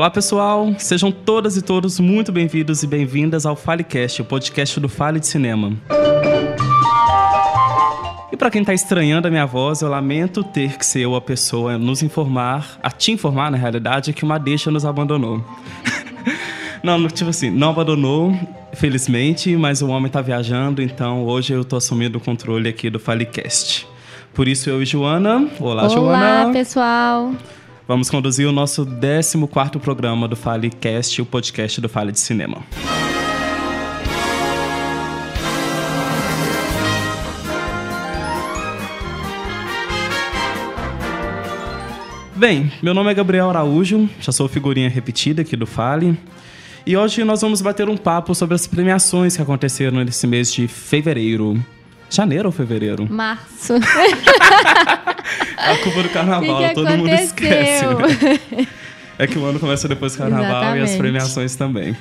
Olá pessoal, sejam todas e todos muito bem-vindos e bem-vindas ao FaleCast, o podcast do Fale de Cinema. E para quem tá estranhando a minha voz, eu lamento ter que ser eu a pessoa a nos informar, a te informar na realidade, que uma deixa nos abandonou. não, tipo assim, não abandonou, felizmente, mas o homem tá viajando, então hoje eu tô assumindo o controle aqui do FaleCast. Por isso eu e Joana. Olá, Olá Joana. Olá, pessoal. Vamos conduzir o nosso 14º programa do FaleCast, o podcast do Fale de Cinema. Bem, meu nome é Gabriel Araújo, já sou figurinha repetida aqui do Fale. E hoje nós vamos bater um papo sobre as premiações que aconteceram nesse mês de fevereiro. Janeiro ou fevereiro? Março. a culpa do carnaval, que que todo mundo esquece. Né? É que o ano começa depois do carnaval Exatamente. e as premiações também.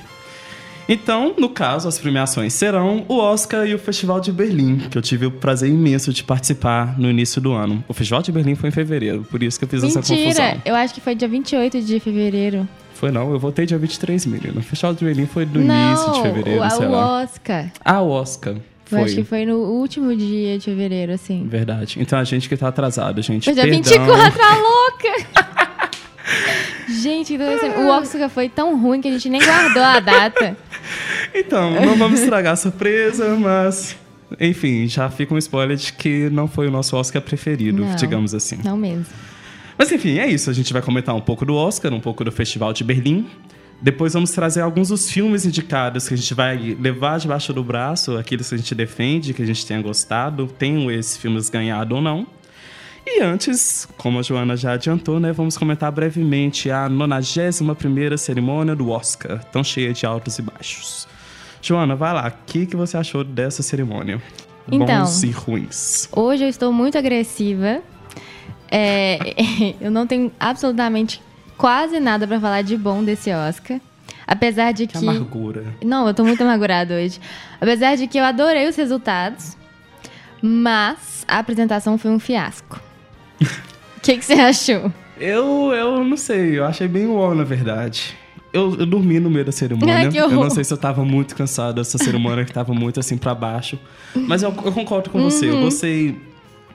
Então, no caso, as premiações serão o Oscar e o Festival de Berlim, que eu tive o prazer imenso de participar no início do ano. O Festival de Berlim foi em fevereiro, por isso que eu fiz essa confusão. Mentira, eu acho que foi dia 28 de fevereiro. Foi não, eu voltei dia 23, menino. O Festival de Berlim foi no Não, início de fevereiro, o, sei o lá. Oscar. Ah, o Oscar. Eu acho que Foi. foi no último dia de fevereiro, assim. Verdade. Então a gente que tá atrasado, gente. Foi dia Perdão. 24, a louca! gente, tô pensando, o Oscar foi tão ruim que a gente nem guardou a data. Então, não vamos estragar a surpresa, mas. Enfim, já fica um spoiler de que não foi o nosso Oscar preferido, Não. digamos assim. Não mesmo. Mas enfim, é isso. A gente vai comentar um pouco do Oscar, um pouco do Festival de Berlim. Depois vamos trazer alguns dos filmes indicados que a gente vai levar debaixo do braço, aqueles que a gente defende, que a gente tenha gostado, tenham esses filmes ganhado ou não. E antes, como a Joana já adiantou, né, vamos comentar brevemente a 91ª cerimônia do Oscar, tão cheia de altos e baixos. Joana, vai lá, o que, que você achou dessa cerimônia? Então, Bons e ruins. Hoje eu estou muito agressiva. É, eu não tenho absolutamente quase nada pra falar de bom desse Oscar. Apesar de Que que. amargura. Não, eu tô muito amargurada hoje. Apesar de que eu adorei os resultados, mas a apresentação foi um fiasco. O que, que você achou? Eu, eu não sei, eu achei bem uau, na verdade. Eu, eu dormi no meio da cerimônia. Ai, eu não sei se eu tava muito cansado dessa cerimônia que tava muito assim pra baixo. Mas eu, eu concordo com você. Uhum. Eu gostei.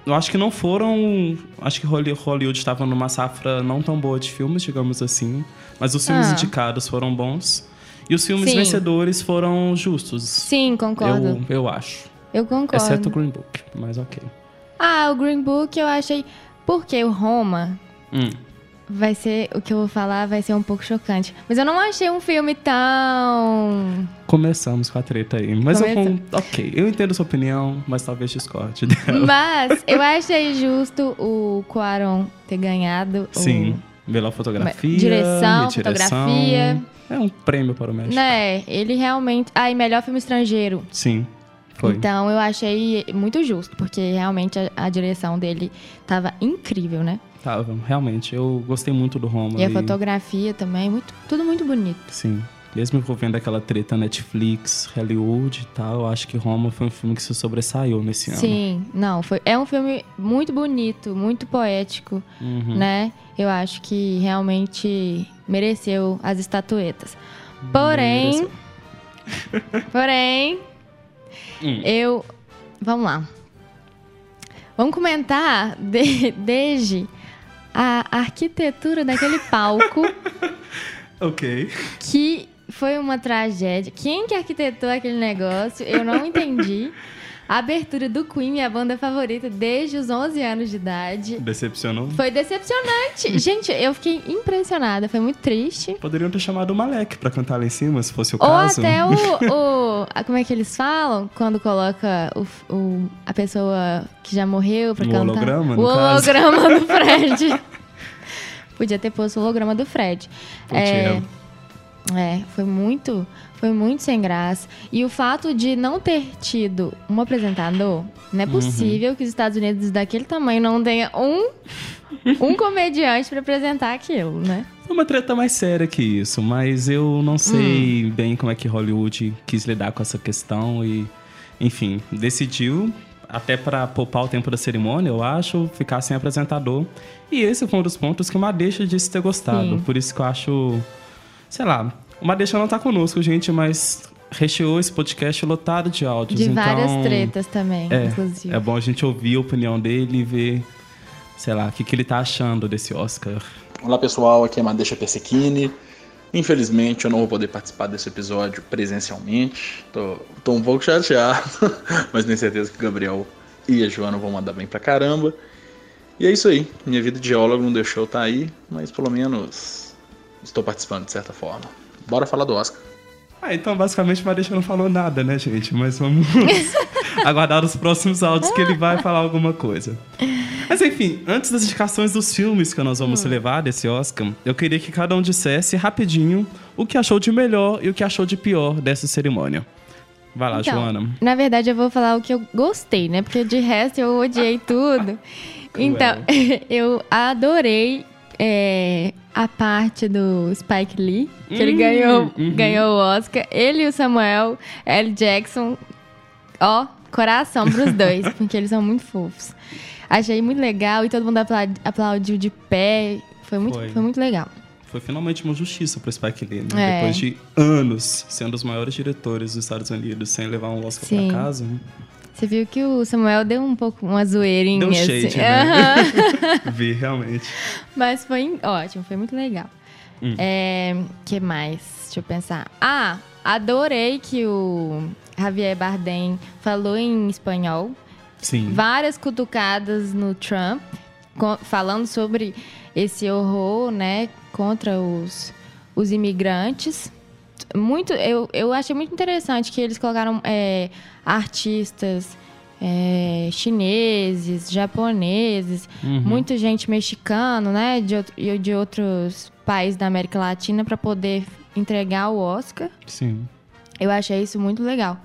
Eu acho que não foram. Acho que Holly- Hollywood estava numa safra não tão boa de filmes, digamos assim. Mas os filmes Ah. indicados foram bons. E os filmes Sim. vencedores foram justos. Sim, concordo. Eu, eu acho. Eu, concordo. Exceto o Green Book, mas ok. Ah, o Green Book eu achei. Porque o Roma Hum. Vai ser. O que eu vou falar vai ser um pouco chocante. Mas eu não achei um filme tão. Começamos com a treta aí. Mas eu, Começa. com- ok, eu entendo sua opinião, mas talvez discorde dela. Mas eu achei justo o Quaron ter ganhado. o- Sim. Melhor fotografia. Direção, e fotografia. É um prêmio para o México. Né, ele realmente. Ah, e melhor filme estrangeiro. Sim. Foi. Então eu achei muito justo, porque realmente a, a direção dele tava incrível, né? Tava, realmente. Eu gostei muito do Roma. E a fotografia também, muito, tudo muito bonito. Sim. Mesmo envolvendo aquela treta Netflix, Hollywood e tal, eu acho que Roma foi um filme que se sobressaiu nesse ano. Sim, não, foi, é um filme muito bonito, muito poético, Uhum. né? Eu acho que realmente mereceu as estatuetas. Porém, Mereceu. porém, Hum. eu. Vamos lá. Vamos comentar de- desde a arquitetura daquele palco, Ok. que foi uma tragédia. Quem que arquitetou aquele negócio? Eu não entendi. A abertura do Queen, minha banda favorita, desde os 11 anos de idade. Decepcionou? Foi decepcionante. Gente, eu fiquei impressionada. Foi muito triste. Poderiam ter chamado o Malek pra cantar lá em cima, se fosse o Ou caso. até o, o- Como é que eles falam? Quando coloca o, o- a pessoa que já morreu pra O cantar. holograma, o no caso. holograma do Fred. Podia ter posto o holograma do Fred. Podia. É, foi muito, foi muito sem graça. E o fato de não ter tido um apresentador, não é possível que os Estados Unidos daquele tamanho não tenha um, um comediante pra apresentar aquilo, né? Foi uma treta mais séria que isso, mas eu não Hum. sei bem como é que Hollywood quis lidar com essa questão e, enfim, decidiu, até para poupar o tempo da cerimônia, eu acho, ficar sem apresentador. E esse foi um dos pontos que o Madeixa disse ter gostado. Sim. Por isso que eu acho sei lá, o Madeixa não tá conosco, gente, mas recheou esse podcast lotado de áudios. De várias então, tretas também, é, inclusive. É bom a gente ouvir a opinião dele e ver, sei lá, o que, que ele tá achando desse Oscar. Olá pessoal, aqui é Madeixa Persequini. Infelizmente eu não vou poder participar desse episódio presencialmente. Tô, tô um pouco chateado, mas tenho certeza que o Gabriel e a Joana vão mandar bem pra caramba. E é isso aí. Minha vida de geólogo não deixou eu estar tá aí, mas pelo menos estou participando de certa forma. Bora falar do Oscar. Ah, então basicamente o Madeixa não falou nada, né, gente? Mas vamos aguardar os próximos áudios que ele vai falar alguma coisa. Mas enfim, antes das indicações dos filmes que nós vamos hum. levar desse Oscar, eu queria que cada um dissesse rapidinho o que achou de melhor e o que achou de pior dessa cerimônia. Vai lá, então, Joana. Na verdade, eu vou falar o que eu gostei, né? Porque de resto eu odiei tudo. então, eu adorei é, a parte do Spike Lee, que hum, ele ganhou, uhum. ganhou o Oscar. Ele e o Samuel L. Jackson, ó, coração pros dois, porque eles são muito fofos. Achei muito legal e todo mundo aplaudiu de pé. Foi muito, foi. foi muito legal. Foi finalmente uma justiça para o Spike Lee, né? É. Depois de anos sendo os maiores diretores dos Estados Unidos sem levar um Oscar para casa. Você viu que o Samuel deu um pouco uma zoeirinha. Deu um shade, assim. né? Uhum. Vi, realmente. Mas foi ótimo, foi muito legal. Hum. É, que mais? Deixa eu pensar. Ah, adorei que o Javier Bardem falou em espanhol. Sim. Várias cutucadas no Trump, falando sobre esse horror, né, contra os, os imigrantes. Muito, eu, eu achei muito interessante que eles colocaram é, artistas é, chineses, japoneses, uhum. muita gente mexicana, né, de, de outros países da América Latina para poder entregar o Oscar. Sim. Eu achei isso muito legal.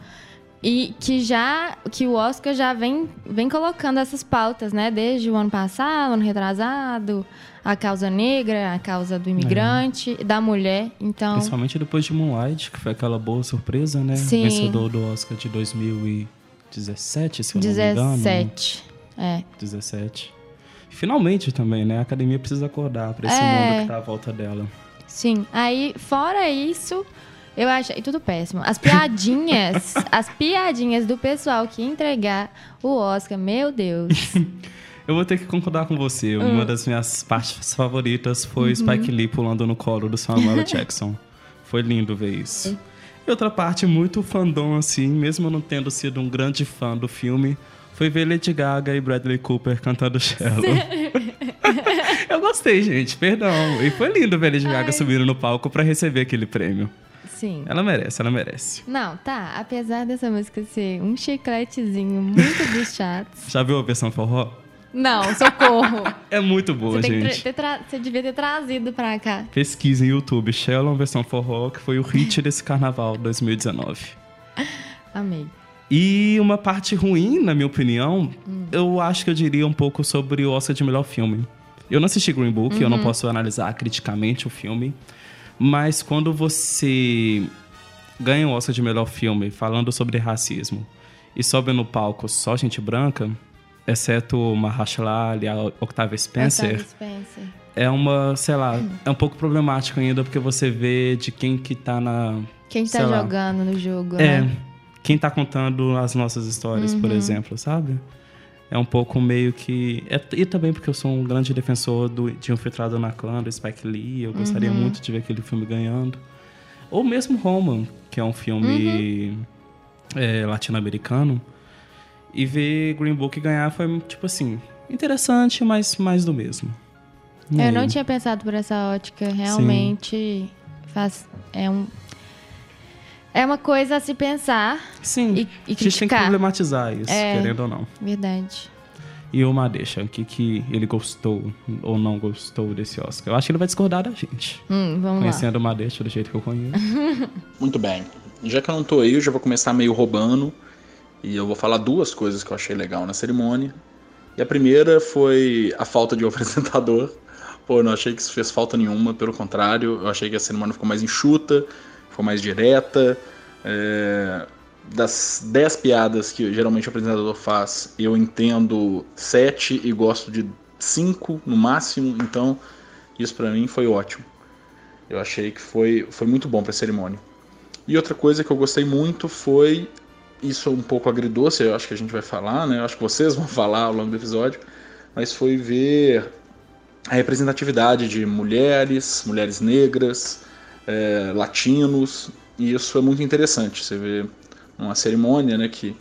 E que já que o Oscar já vem, vem colocando essas pautas, né? Desde o ano passado, ano retrasado, a causa negra, a causa do imigrante, é. da mulher. Então, principalmente depois de Moonlight, que foi aquela boa surpresa, né? Sim. Vencedor do Oscar de 2017, se eu 17, não me engano. 17. É. 17. Finalmente também, né? A academia precisa acordar para esse é. mundo que tá à volta dela. Sim. Aí, fora isso, eu achei tudo péssimo. As piadinhas, as piadinhas do pessoal que entregar o Oscar, meu Deus. Eu vou ter que concordar com você. Hum. Uma das minhas partes favoritas foi uhum. Spike Lee pulando no colo do Samuel Jackson. Foi lindo ver isso. E outra parte muito fandom, assim, mesmo não tendo sido um grande fã do filme, foi ver Lady Gaga e Bradley Cooper cantando Shallow. Eu gostei, gente, perdão. E foi lindo ver Lady Gaga Ai. subindo no palco para receber aquele prêmio. Sim. Ela merece, ela merece. Não, tá. Apesar dessa música ser um chicletezinho muito dos chatos. Já viu a versão forró? Não, socorro. é muito boa, você gente. Você devia ter trazido pra cá. Pesquisa em YouTube, Shellon versão forró, que foi o hit desse carnaval 2019. Amei. E uma parte ruim, na minha opinião, hum. eu acho que eu diria um pouco sobre o Oscar de melhor filme. Eu não assisti Green Book, uhum. eu não uhum. posso analisar criticamente o filme. Mas quando você ganha o Oscar de melhor filme falando sobre racismo e sobe no palco só gente branca, exceto Mahershala Ali, a Octavia Spencer, Octavia Spencer, é uma, sei lá, hum. é um pouco problemático ainda porque você vê de quem que tá na... Quem tá jogando lá, no jogo, É, né? quem tá contando as nossas histórias, uhum. por exemplo, sabe? é um pouco meio que. É, e também porque eu sou um grande defensor do, de Infiltrado na Clã, do Spike Lee. Eu gostaria uhum. muito de ver aquele filme ganhando. Ou mesmo Roman, que é um filme uhum. é, latino-americano. E ver Green Book ganhar foi, tipo assim, interessante, mas mais do mesmo. E eu aí? não tinha pensado por essa ótica. Realmente faz, é um é uma coisa a se pensar Sim, e, e criticar. A gente tem que problematizar isso, é, querendo ou não. Verdade. E o Madeixa, o que, que ele gostou ou não gostou desse Oscar? Eu acho que ele vai discordar da gente. Hum, vamos Conhecendo lá. o Madeixa do jeito que eu conheço. Muito bem. Já que eu não tô aí, eu já vou começar meio roubando. E eu vou falar duas coisas que eu achei legal na cerimônia. E a primeira foi a falta de um apresentador. Pô, eu não achei que isso fez falta nenhuma, pelo contrário, eu achei que a cerimônia ficou mais enxuta, ficou mais direta. É, das 10 piadas que geralmente o apresentador faz, eu entendo 7 e gosto de 5 no máximo, então isso para mim foi ótimo. Eu achei que foi, foi muito bom para cerimônia. E outra coisa que eu gostei muito foi isso um pouco agridoce, eu acho que a gente vai falar, né? Eu acho que vocês vão falar ao longo do episódio, mas foi ver a representatividade de mulheres, mulheres negras, é, latinos, e isso é muito interessante. Você vê uma cerimônia, né, que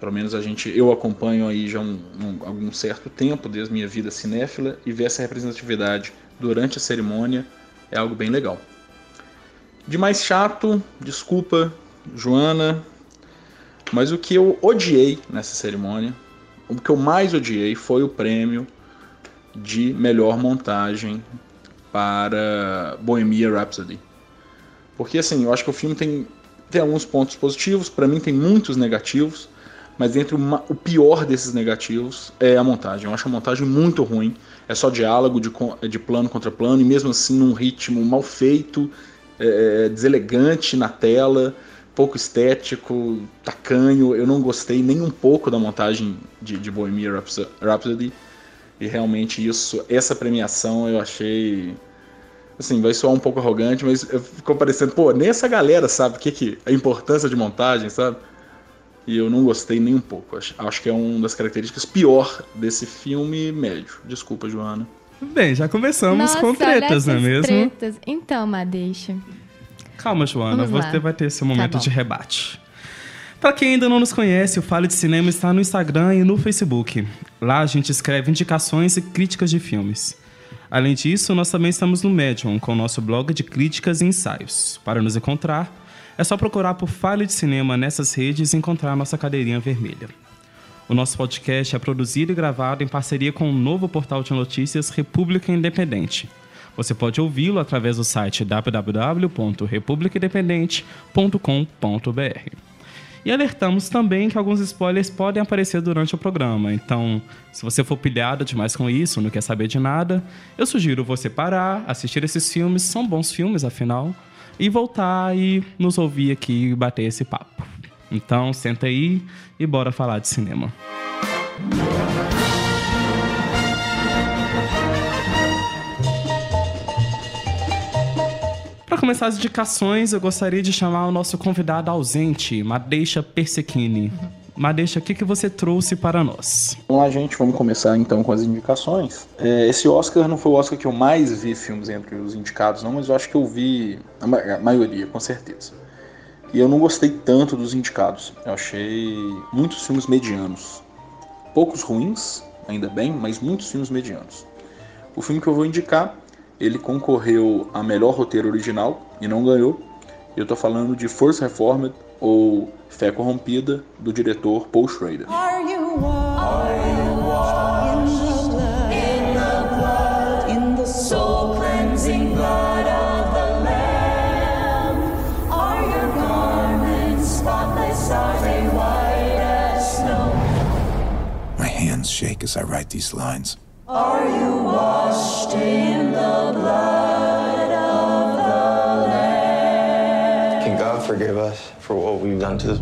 pelo menos a gente, eu acompanho aí já um, um, algum certo tempo, desde minha vida cinéfila, e ver essa representatividade durante a cerimônia é algo bem legal. De mais chato, desculpa, Joana, mas o que eu odiei nessa cerimônia, o que eu mais odiei foi o prêmio de melhor montagem para Bohemian Rhapsody. Porque assim, eu acho que o filme tem, tem alguns pontos positivos, para mim tem muitos negativos, mas entre uma, o pior desses negativos é a montagem. Eu acho a montagem muito ruim. É só diálogo de, de plano contra plano, e mesmo assim num ritmo mal feito, é, é, deselegante na tela, pouco estético, tacanho. Eu não gostei nem um pouco da montagem de, de Bohemian Rhapsody. E realmente isso, essa premiação eu achei. Assim, vai soar um pouco arrogante, mas ficou parecendo, pô, nem essa galera sabe o que, que a importância de montagem, sabe? E eu não gostei nem um pouco. Acho, acho que é uma das características pior desse filme médio. Desculpa, Joana. Bem, já começamos Nossa, com tretas, não é mesmo? Tretas. Então, Madeixa. Calma, Joana, Vamos você lá. vai ter seu Tá momento bom. de rebate. Para quem ainda não nos conhece, o Fale de Cinema está no Instagram e no Facebook. Lá a gente escreve indicações e críticas de filmes. Além disso, nós também estamos no Medium, com o nosso blog de críticas e ensaios. Para nos encontrar, é só procurar por Fale de Cinema nessas redes e encontrar a nossa cadeirinha vermelha. O nosso podcast é produzido e gravado em parceria com o novo portal de notícias República Independente. Você pode ouvi-lo através do site www.republicaindependente.com.br. E alertamos também que alguns spoilers podem aparecer durante o programa. Então, se você for pilhado demais com isso, não quer saber de nada, eu sugiro você parar, assistir esses filmes, são bons filmes afinal, e voltar e nos ouvir aqui e bater esse papo. Então, senta aí e bora falar de cinema. Para começar as indicações, eu gostaria de chamar o nosso convidado ausente, Madeixa Persequini. Madeixa, o que, que você trouxe para nós? Vamos lá, gente, vamos começar então com as indicações. É, esse Oscar não foi o Oscar que eu mais vi filmes entre os indicados, não, mas eu acho que eu vi a, ma a maioria, com certeza. E eu não gostei tanto dos indicados. Eu achei muitos filmes medianos. Poucos ruins, ainda bem, mas muitos filmes medianos. O filme que eu vou indicar, ele concorreu a melhor roteiro original e não ganhou. Eu tô falando de Force Reformed ou Fé Corrompida, do diretor Paul Schrader. My hands shake as I write these lines. Are you washed in the blood of the Lamb? Can God forgive us for what we've done to this?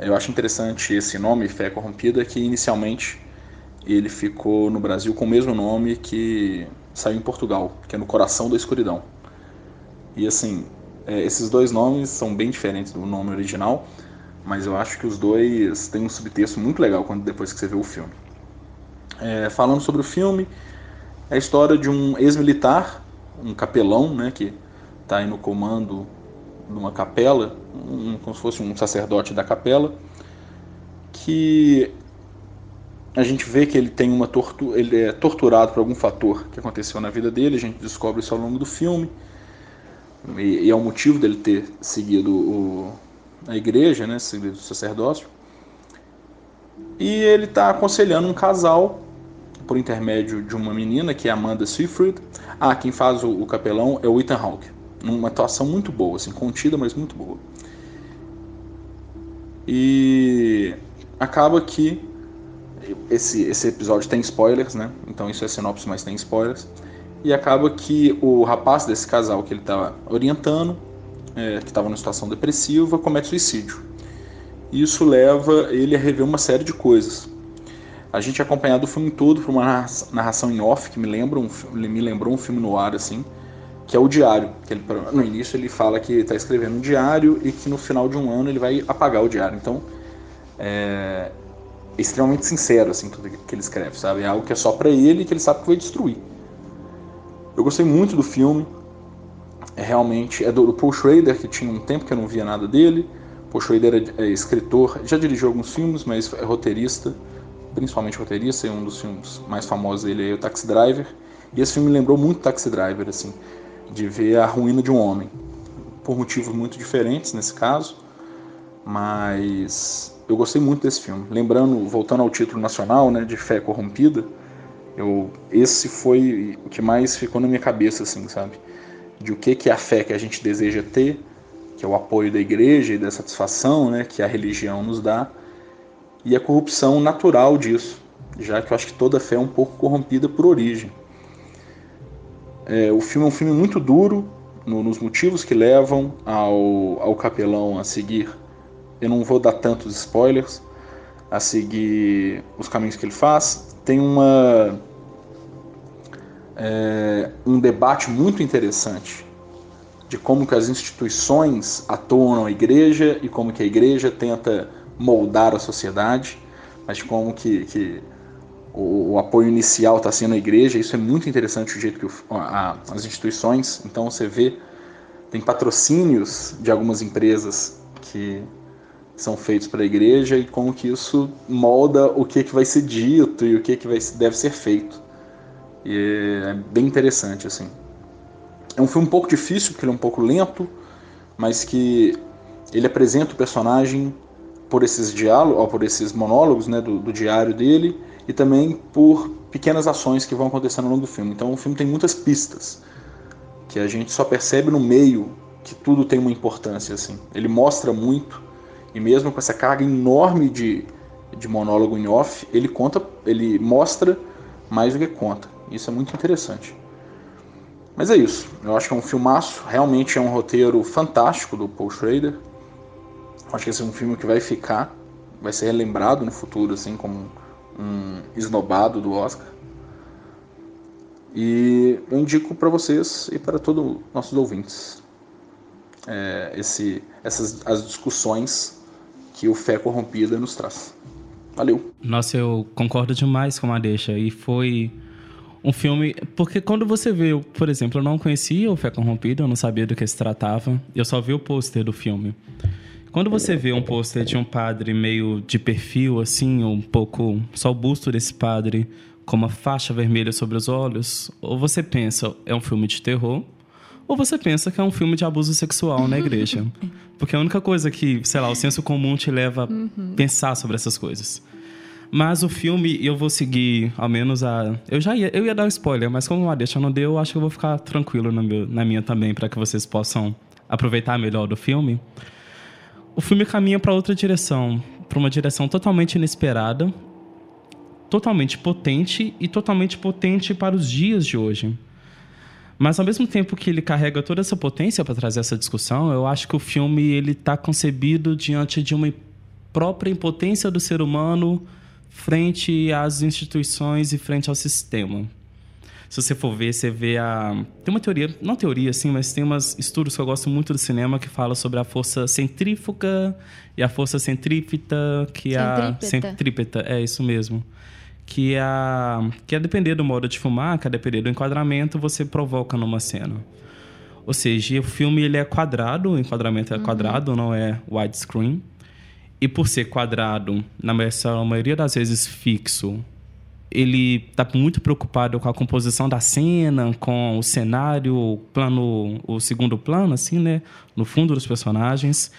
Eu acho interessante esse nome, Fé Corrompida, que inicialmente ele ficou no Brasil com o mesmo nome que saiu em Portugal, que é No Coração da Escuridão. E assim, é, esses dois nomes são bem diferentes do nome original, mas eu acho que os dois têm um subtexto muito legal quando depois que você vê o filme. É, falando sobre o filme, é a história de um ex-militar, um capelão, né, que está aí no comando de uma capela, um, como se fosse um sacerdote da capela, que a gente vê que ele tem uma tortura, ele é torturado por algum fator que aconteceu na vida dele, a gente descobre isso ao longo do filme, e, e é o motivo dele ter seguido o, a igreja, né, seguido o sacerdócio, e ele está aconselhando um casal por intermédio de uma menina que é Amanda Seyfried. Ah, quem faz o, capelão é o Ethan Hawke. Uma atuação muito boa, assim, contida, mas muito boa. E acaba que esse, esse episódio tem spoilers, né? Então isso é sinopse, mas tem spoilers. E acaba que o rapaz desse casal que ele estava orientando, é, que estava numa situação depressiva, comete suicídio. Isso leva ele a rever uma série de coisas. a gente é acompanhado o filme todo por uma narra- narração em off que me lembra um, me lembrou um filme no ar assim, que é o diário. Que ele, no início ele fala que está escrevendo um diário e que no final de um ano ele vai apagar o diário. Então é extremamente sincero assim tudo que ele escreve, sabe? É algo que é só para ele e que ele sabe que vai destruir. Eu gostei muito do filme. É realmente é do, Paul Schrader que tinha um tempo que eu não via nada dele. Paul Schrader é, é escritor, já dirigiu alguns filmes, mas é roteirista, principalmente roteirista. E um dos filmes mais famosos dele é o Taxi Driver. E esse filme me lembrou muito Taxi Driver, assim, de ver a ruína de um homem, por motivos muito diferentes nesse caso, mas eu gostei muito desse filme. Lembrando, voltando ao título nacional, né, de Fé Corrompida, eu, esse foi o que mais ficou na minha cabeça, assim, sabe? De o que, que é a fé que a gente deseja ter, que é o apoio da igreja e da satisfação, né, que a religião nos dá, e a corrupção natural disso, já que eu acho que toda fé é um pouco corrompida por origem. É, o filme é um filme muito duro no- nos motivos que levam ao, ao capelão a seguir. Eu não vou dar tantos spoilers, a seguir os caminhos que ele faz. Tem uma é, um debate muito interessante de como que as instituições atuam na igreja e como que a igreja tenta moldar a sociedade, mas como que, que o, o apoio inicial está sendo a igreja. Isso é muito interessante o jeito que o- a- as instituições. Então você vê tem patrocínios de algumas empresas que são feitos para a igreja e como que isso molda o que, que vai ser dito e o que, que vai, deve ser feito. E é bem interessante, assim. É um filme um pouco difícil, porque ele é um pouco lento, mas que ele apresenta o personagem por esses diálogos, por esses monólogos né, do, do diário dele e também por pequenas ações que vão acontecendo ao longo do filme. Então o filme tem muitas pistas que a gente só percebe no meio que tudo tem uma importância assim. Ele mostra muito e mesmo com essa carga enorme de, de monólogo em off, ele conta, ele mostra mais do que conta. Isso é muito interessante. Mas é isso. Eu acho que é um filmaço. Realmente é um roteiro fantástico do Paul Schrader. Acho que esse é um filme que vai ficar, vai ser relembrado no futuro, assim, como um esnobado do Oscar. E eu indico para vocês e para todos os nossos ouvintes é, esse, essas as discussões que o Fé Corrompida nos traz. Valeu! Nossa, eu concordo demais com a deixa. E foi um filme. Porque quando você vê, por exemplo, eu não conhecia o Fé Corrompida, eu não sabia do que se tratava. Eu só vi o pôster do filme. Quando você vê um pôster de um padre meio de perfil, assim, um pouco só o busto desse padre com uma faixa vermelha sobre os olhos, ou você pensa é um filme de terror, ou você pensa que é um filme de abuso sexual na igreja. Porque a única coisa que, sei lá, o senso comum te leva a pensar sobre essas coisas. Mas o filme, eu vou seguir, ao menos a. Eu já ia, eu ia dar um spoiler, mas como a deixa não deu, eu acho que eu vou ficar tranquilo meu, na minha também, para que vocês possam aproveitar melhor do filme. O filme caminha para outra direção, para uma direção totalmente inesperada, totalmente potente e totalmente potente para os dias de hoje. Mas ao mesmo tempo que ele carrega toda essa potência para trazer essa discussão, eu acho que o filme ele está concebido diante de uma própria impotência do ser humano frente às instituições e frente ao sistema. Se você for ver, você vê a. Tem uma teoria, não teoria assim, mas tem umas estudos que eu gosto muito do cinema que falam sobre a força centrífuga e a força centrípeta, que é a. Centrípeta. Centrípeta, é isso mesmo. Que é, a, que é depender do modo de filmar, que é depender do enquadramento, você provoca numa cena. Ou seja, o filme ele é quadrado, o enquadramento é quadrado, não é widescreen. E por ser quadrado, na maioria das vezes fixo, ele está muito preocupado com a composição da cena, com o cenário, o plano, o segundo plano, assim, né? No fundo dos personagens.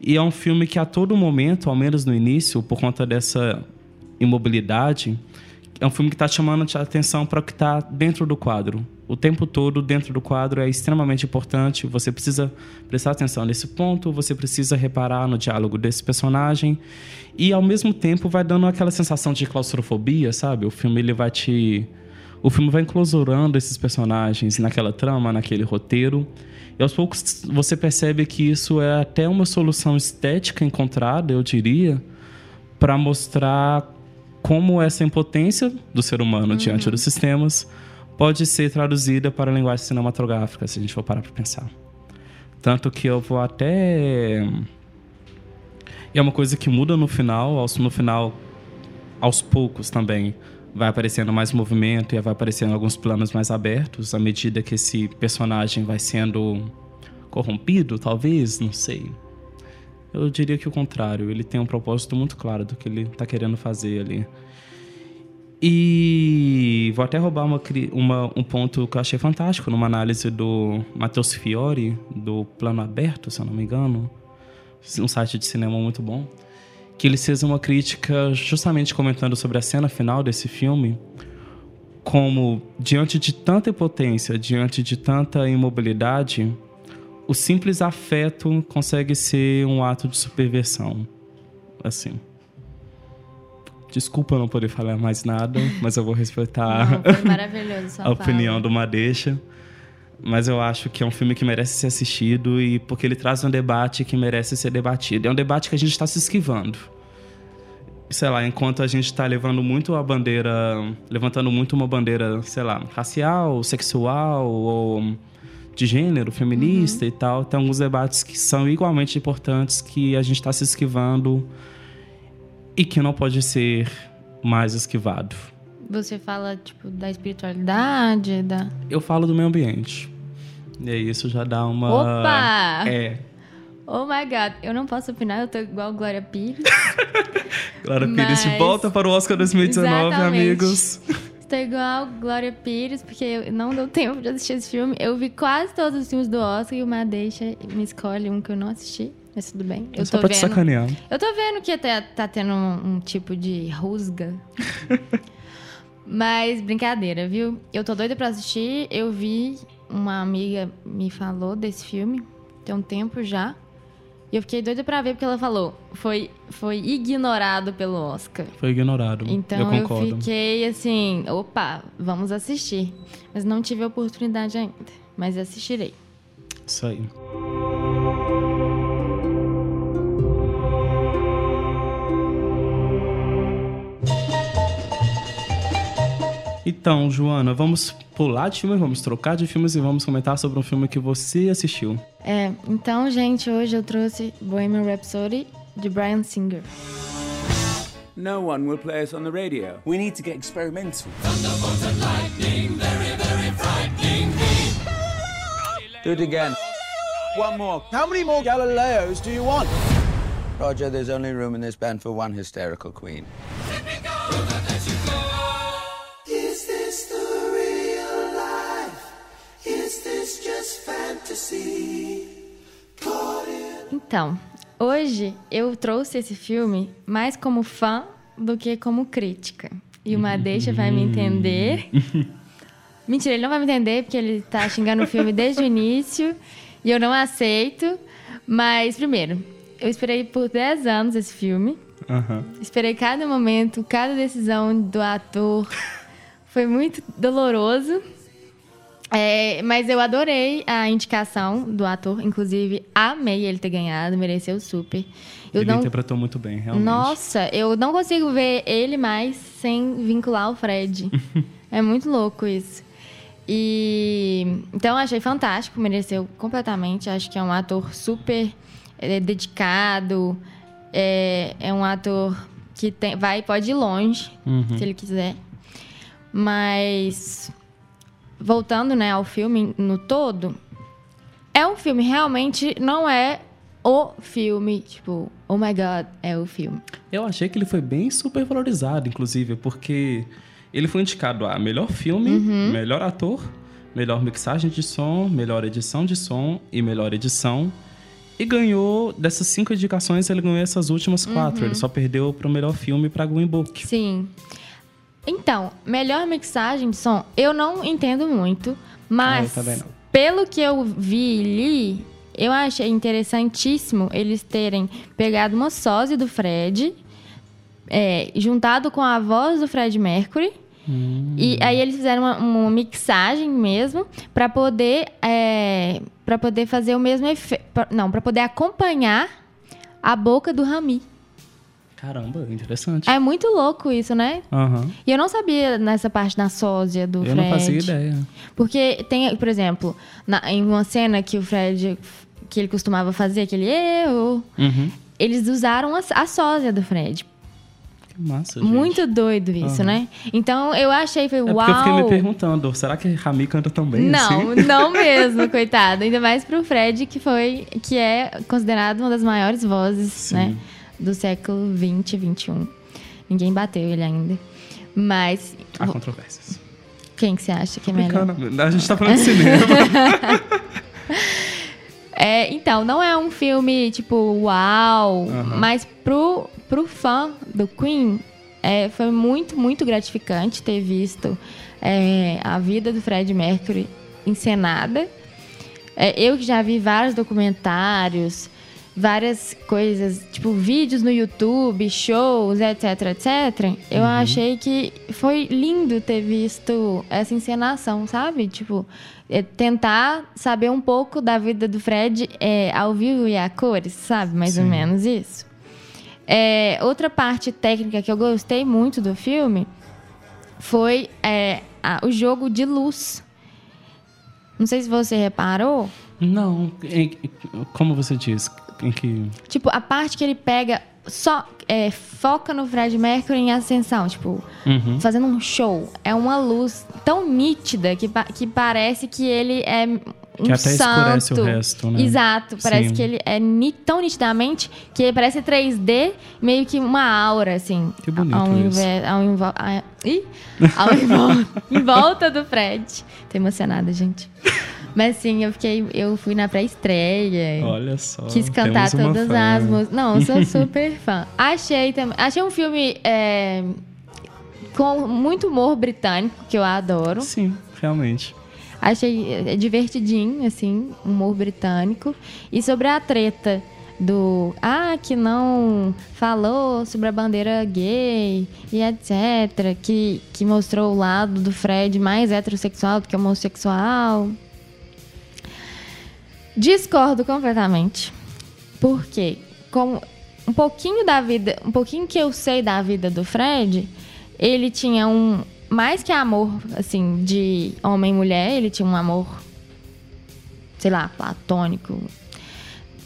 E é um filme que a todo momento, ao menos no início, por conta dessa imobilidade, é um filme que está chamando a atenção para o que está dentro do quadro. O tempo todo dentro do quadro é extremamente importante. Você precisa prestar atenção nesse ponto, você precisa reparar no diálogo desse personagem e ao mesmo tempo vai dando aquela sensação de claustrofobia, sabe? O filme ele vai te o filme vai enclausurando esses personagens naquela trama, naquele roteiro. E aos poucos você percebe que isso é até uma solução estética encontrada, eu diria, para mostrar como essa impotência do ser humano diante dos sistemas pode ser traduzida para a linguagem cinematográfica, se a gente for parar para pensar. Tanto que eu vou até. E é uma coisa que muda no final, no final, aos poucos também. Vai aparecendo mais movimento e vai aparecendo alguns planos mais abertos à medida que esse personagem vai sendo corrompido, talvez, não sei. Eu diria que o contrário, ele tem um propósito muito claro do que ele tá querendo fazer ali. E vou até roubar uma, uma- um ponto que eu achei fantástico numa análise do Matheus Fiore, do Plano Aberto, se eu não me engano. Um site de cinema muito bom. Que ele fez uma crítica justamente comentando sobre a cena final desse filme. Como, diante de tanta impotência, diante de tanta imobilidade, o simples afeto consegue ser um ato de superversão. Assim. Desculpa não poder falar mais nada, mas eu vou respeitar Não, a opinião fala. do Madeixa. Mas eu acho que é um filme que merece ser assistido e porque ele traz um debate que merece ser debatido. É um debate que a gente está se esquivando. Sei lá, enquanto a gente está levando muito a bandeira, levantando muito uma bandeira, sei lá, racial, sexual ou de gênero, feminista e tal, tem alguns debates que são igualmente importantes que a gente está se esquivando e que não pode ser mais esquivado. Você fala, tipo, da espiritualidade, da... Eu falo do meio ambiente. E aí isso já dá uma. Opa! É. Oh my God, eu não posso opinar, eu tô igual Glória Pires. Pires de Mas- volta para o Oscar 2019, Exatamente. amigos. Estou igual Glória Pires, porque eu- não deu tempo de assistir esse filme. Eu vi quase todos os filmes do Oscar e uma deixa me escolhe um que eu não assisti. Mas tudo bem. Eu Só tô pra te vendo. sacanear. Eu tô vendo que tá, tá tendo um, um tipo de rusga. Mas brincadeira, viu? Eu tô doida pra assistir. Eu vi, uma amiga me falou desse filme tem um tempo já. E eu fiquei doida pra ver porque ela falou. Foi, foi ignorado pelo Oscar. Foi ignorado. Então eu eu, concordo. fiquei assim, opa, vamos assistir. Mas não tive a oportunidade ainda. Mas assistirei. Isso aí. Então, Joana, vamos pular de filme, vamos trocar de filmes e vamos comentar sobre um filme que você assistiu. É, então, gente, hoje eu trouxe Bohemian Rhapsody de Brian Singer. No one will play us on the radio. We need to get experimental. Do it again. One more. How many more Galileos do you want? Roger, there's only room in this band for one hysterical queen. Então, hoje eu trouxe esse filme mais como fã do que como crítica. E o Madeixa vai me entender. Mentira, ele não vai me entender porque ele tá xingando o filme desde o início e eu não aceito. Mas, primeiro, eu esperei por 10 anos esse filme. Aham. Esperei cada momento, cada decisão do ator. Foi muito doloroso. É, mas eu adorei a indicação do ator. Inclusive, amei ele ter ganhado, mereceu super. Eu Ele não, interpretou muito bem, realmente. nossa, eu não consigo ver ele mais sem vincular o Fred. é muito louco isso. E então eu achei fantástico, mereceu completamente. Acho que é um ator super é, dedicado. É, é um ator que tem, vai pode ir longe, se ele quiser. Mas voltando, né, ao filme no todo, é um filme realmente não é o filme, tipo, oh my god, é o filme. Eu achei que ele foi bem super valorizado, inclusive, porque ele foi indicado a melhor filme, Uhum. melhor ator, melhor mixagem de som, melhor edição de som e melhor edição. E ganhou, dessas cinco indicações, ele ganhou essas últimas quatro. Uhum. Ele só perdeu pro melhor filme pra Green Book. Sim. Então, melhor mixagem de som, eu não entendo muito, mas Ah, pelo que eu vi e li, eu achei interessantíssimo eles terem pegado uma sósia do Fred, é, juntado com a voz do Fred Mercury. E aí eles fizeram uma, uma mixagem mesmo para poder é, para poder fazer o mesmo efeito, não, para poder acompanhar a boca do Rami. Caramba, interessante. É muito louco isso, né? Aham. E eu não sabia nessa parte da sósia do Eu Fred. não fazia ideia. Porque tem, por exemplo, na- em uma cena que o Fred, que ele costumava fazer, aquele eu, Uhum. eles usaram a, a sósia do Fred. Que massa, gente. Muito doido isso, Aham. né? Então eu achei, foi É uau. porque eu fiquei me perguntando, será que Rami canta também Não, assim? não mesmo, coitado. Ainda mais pro Fred, que foi, que é considerado uma das maiores vozes, Sim. né? Do século 20 e 21. Ninguém bateu ele ainda. Mas Há controvérsias. quem que você acha que é melhor? A gente tá falando de cinema. É, então, não é um filme tipo uau, Aham. mas pro, pro fã do Queen é, foi muito, muito gratificante ter visto é, a vida do Fred Mercury encenada. É, eu que já vi vários documentários, várias coisas, tipo vídeos no YouTube, shows, etc, etc. Eu achei que foi lindo ter visto essa encenação, sabe? Tipo, é, tentar saber um pouco da vida do Fred é, ao vivo e a cores, sabe? Mais ou Sim. menos isso. É, outra parte técnica que eu gostei muito do filme foi é, a- o jogo de luz. Não sei se você reparou. Não, em- como você diz? Em que. Tipo, a parte que ele pega só é, foca no Fred Mercury em ascensão, tipo, Uhum. fazendo um show. É uma luz tão nítida que, que parece que ele é um Que até santo. escurece o resto, né? Exato, parece Sim. que ele é tão nitidamente que parece 3D, meio que uma aura, assim. Que bonito ao isso. ao invo- a- ih, ao em volta do Fred. Tô emocionada, gente. Mas sim, eu fiquei, eu fui na pré-estreia. Olha só. Quis cantar todas fã. as músicas. Não, eu sou super fã. Achei também. Achei um filme é, com muito humor britânico, que eu adoro. Sim, realmente. Achei é, divertidinho, assim, humor britânico. E sobre a treta do. Ah, que não falou sobre a bandeira gay e etc. Que, que mostrou o lado do Fred mais heterossexual do que homossexual. Discordo completamente. Porque, como um pouquinho da vida, um pouquinho que eu sei da vida do Fred, ele tinha um mais que amor assim de homem e mulher, ele tinha um amor sei lá, platônico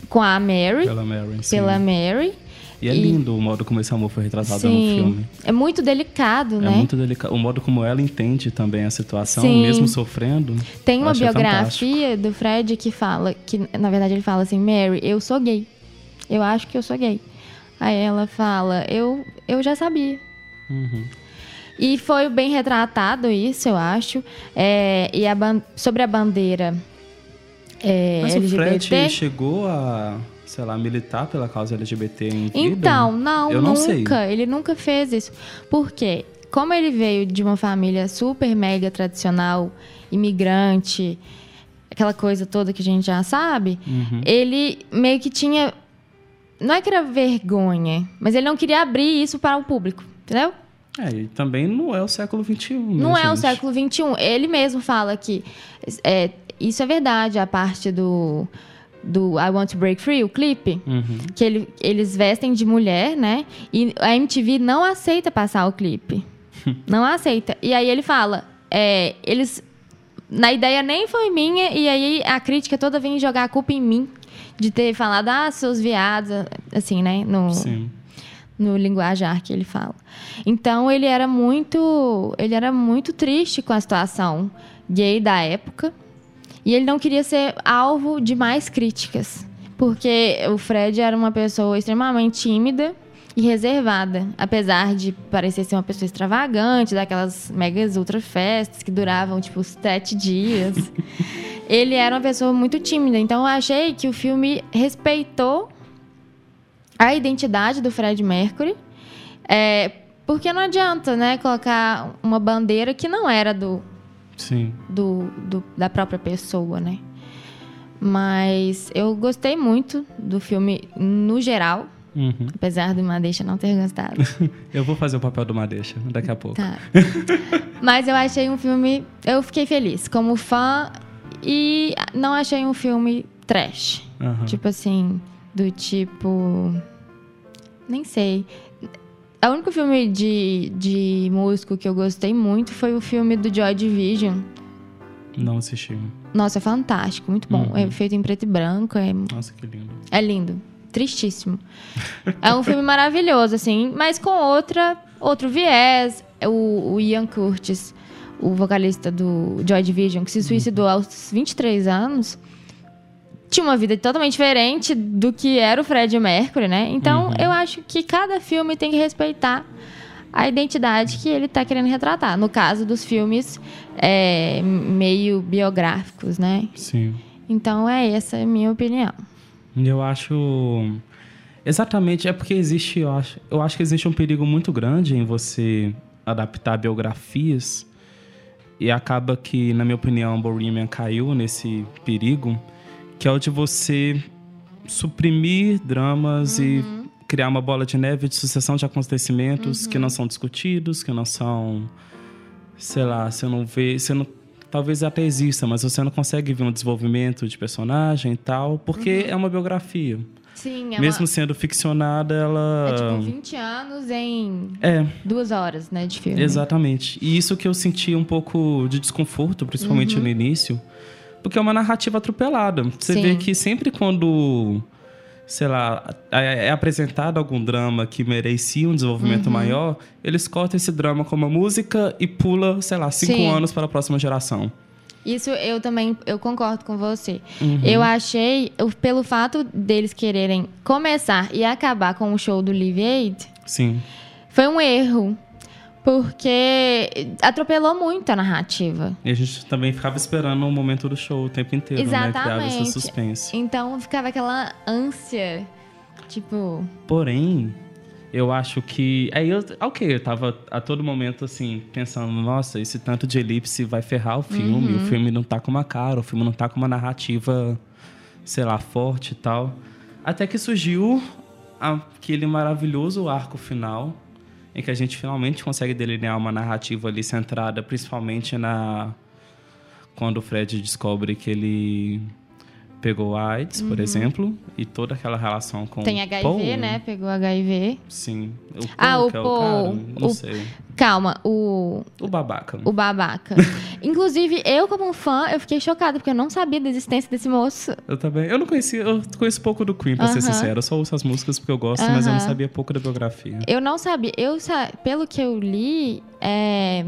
com a Mary, Pela Mary. sim. pela Mary. E é e- lindo o modo como esse amor foi retratado no Sim, filme. é muito delicado, né? É muito delicado. O modo como ela entende também a situação, Sim. mesmo sofrendo. Tem uma achei fantástico. biografia do Fred que fala que, na verdade, ele fala assim: Mary, eu sou gay. Eu acho que eu sou gay. Aí ela fala: eu, eu já sabia. Uhum. E foi bem retratado isso, eu acho. É, e a sobre a bandeira é, Mas o LGBT. Fred chegou a, sei lá, militar pela causa LGBT em vida? Então, não, Eu não nunca. sei. Ele nunca fez isso. Por quê? Como ele veio de uma família super mega tradicional, imigrante, aquela coisa toda que a gente já sabe, Uhum. ele meio que tinha. Não é que era vergonha, mas ele não queria abrir isso para o público, entendeu? É, e também não é o século XXI, né, Não é o gente? século XXI. Ele mesmo fala que é, isso é verdade, a parte do, do I Want to Break Free, o clipe, Uhum. que ele- eles vestem de mulher, né? E a MTV não aceita passar o clipe. não aceita. E aí ele fala, é, eles. Na ideia nem foi minha, e aí a crítica toda vem jogar a culpa em mim. De ter falado, ah, seus viados, assim, né? No, Sim. no linguajar que ele fala. Então ele era muito, ele era muito triste com a situação gay da época e ele não queria ser alvo de mais críticas, porque o Fred era uma pessoa extremamente tímida e reservada, apesar de parecer ser uma pessoa extravagante, daquelas megas ultra festas que duravam tipo sete dias. ele era uma pessoa muito tímida, então eu achei que o filme respeitou a identidade do Fred Mercury. É, porque não adianta, né, colocar uma bandeira que não era do, Sim. do, do- da própria pessoa, né? Mas eu gostei muito do filme no geral, Uhum. apesar do Madeixa não ter gostado. Eu vou fazer o papel do Madeixa daqui a pouco. Tá. Mas eu achei um filme. Eu fiquei feliz como fã e não achei um filme trash. Aham. Tipo assim, do tipo. Nem sei. O único filme de, de músico que eu gostei muito foi o filme do Joy Division. Não assisti. Nossa, é fantástico, muito bom. Uhum. É feito em preto e branco, é, Nossa, que lindo. é lindo. Tristíssimo. é um filme maravilhoso, assim, mas com outra, outro viés. O, o Ian Curtis, o vocalista do Joy Division, que se suicidou aos 23 anos, tinha uma vida totalmente diferente do que era o Fred Mercury, né? Então, eu acho que cada filme tem que respeitar a identidade que ele tá querendo retratar. No caso dos filmes é, meio biográficos, né? Sim. Então, é essa a minha opinião. Eu acho. Exatamente, é porque existe, eu acho, eu acho que existe um perigo muito grande em você adaptar biografias e acaba que, na minha opinião, Bohemian caiu nesse perigo, que é o de você suprimir dramas e criar uma bola de neve de sucessão de acontecimentos que não são discutidos, que não são, sei lá, você não vê, você não talvez até exista, mas você não consegue ver um desenvolvimento de personagem e tal, porque é uma biografia. Sim, é, Mesmo uma, sendo ficcionada, ela é tipo 20 anos em é duas horas, né, de filme. Exatamente. E isso que eu senti um pouco de desconforto, principalmente no início, porque é uma narrativa atropelada. Você Sim. vê que sempre quando, sei lá, é é apresentado algum drama que merecia um desenvolvimento maior, eles cortam esse drama com uma música e pula, sei lá, cinco Sim. anos para a próxima geração. Isso eu também eu concordo com você. Uhum. Eu achei, pelo fato deles quererem começar e acabar com o show do Live Aid, Sim. foi um erro. Porque atropelou muito a narrativa. E a gente também ficava esperando o momento do show o tempo inteiro, né? Criava esse Exatamente. suspense. Então ficava aquela ânsia. Tipo, Porém, eu acho que. Aí eu. Ok, eu tava a todo momento assim, pensando, nossa, esse tanto de elipse vai ferrar o filme. Uhum. O filme não tá com uma cara, o filme não tá com uma narrativa, sei lá, forte e tal. Até que surgiu aquele maravilhoso arco final, em que a gente finalmente consegue delinear uma narrativa ali centrada principalmente na. Quando o Fred descobre que ele pegou AIDS, por exemplo, e toda aquela relação com Uhum. tem HIV, Paul, né? Pegou HIV. Sim. O Paul, Ah, o que é Paul, o cara, não o- sei. Calma, o, O babaca. o babaca. Inclusive, eu, como fã, eu fiquei chocada, porque eu não sabia da existência desse moço. Eu também. Eu não conhecia, eu conheço pouco do Queen, pra ser Aham. sincero. Eu só ouço as músicas porque eu gosto, mas eu não sabia pouco da biografia. Eu não sabia. Eu, sa- pelo que eu li, é,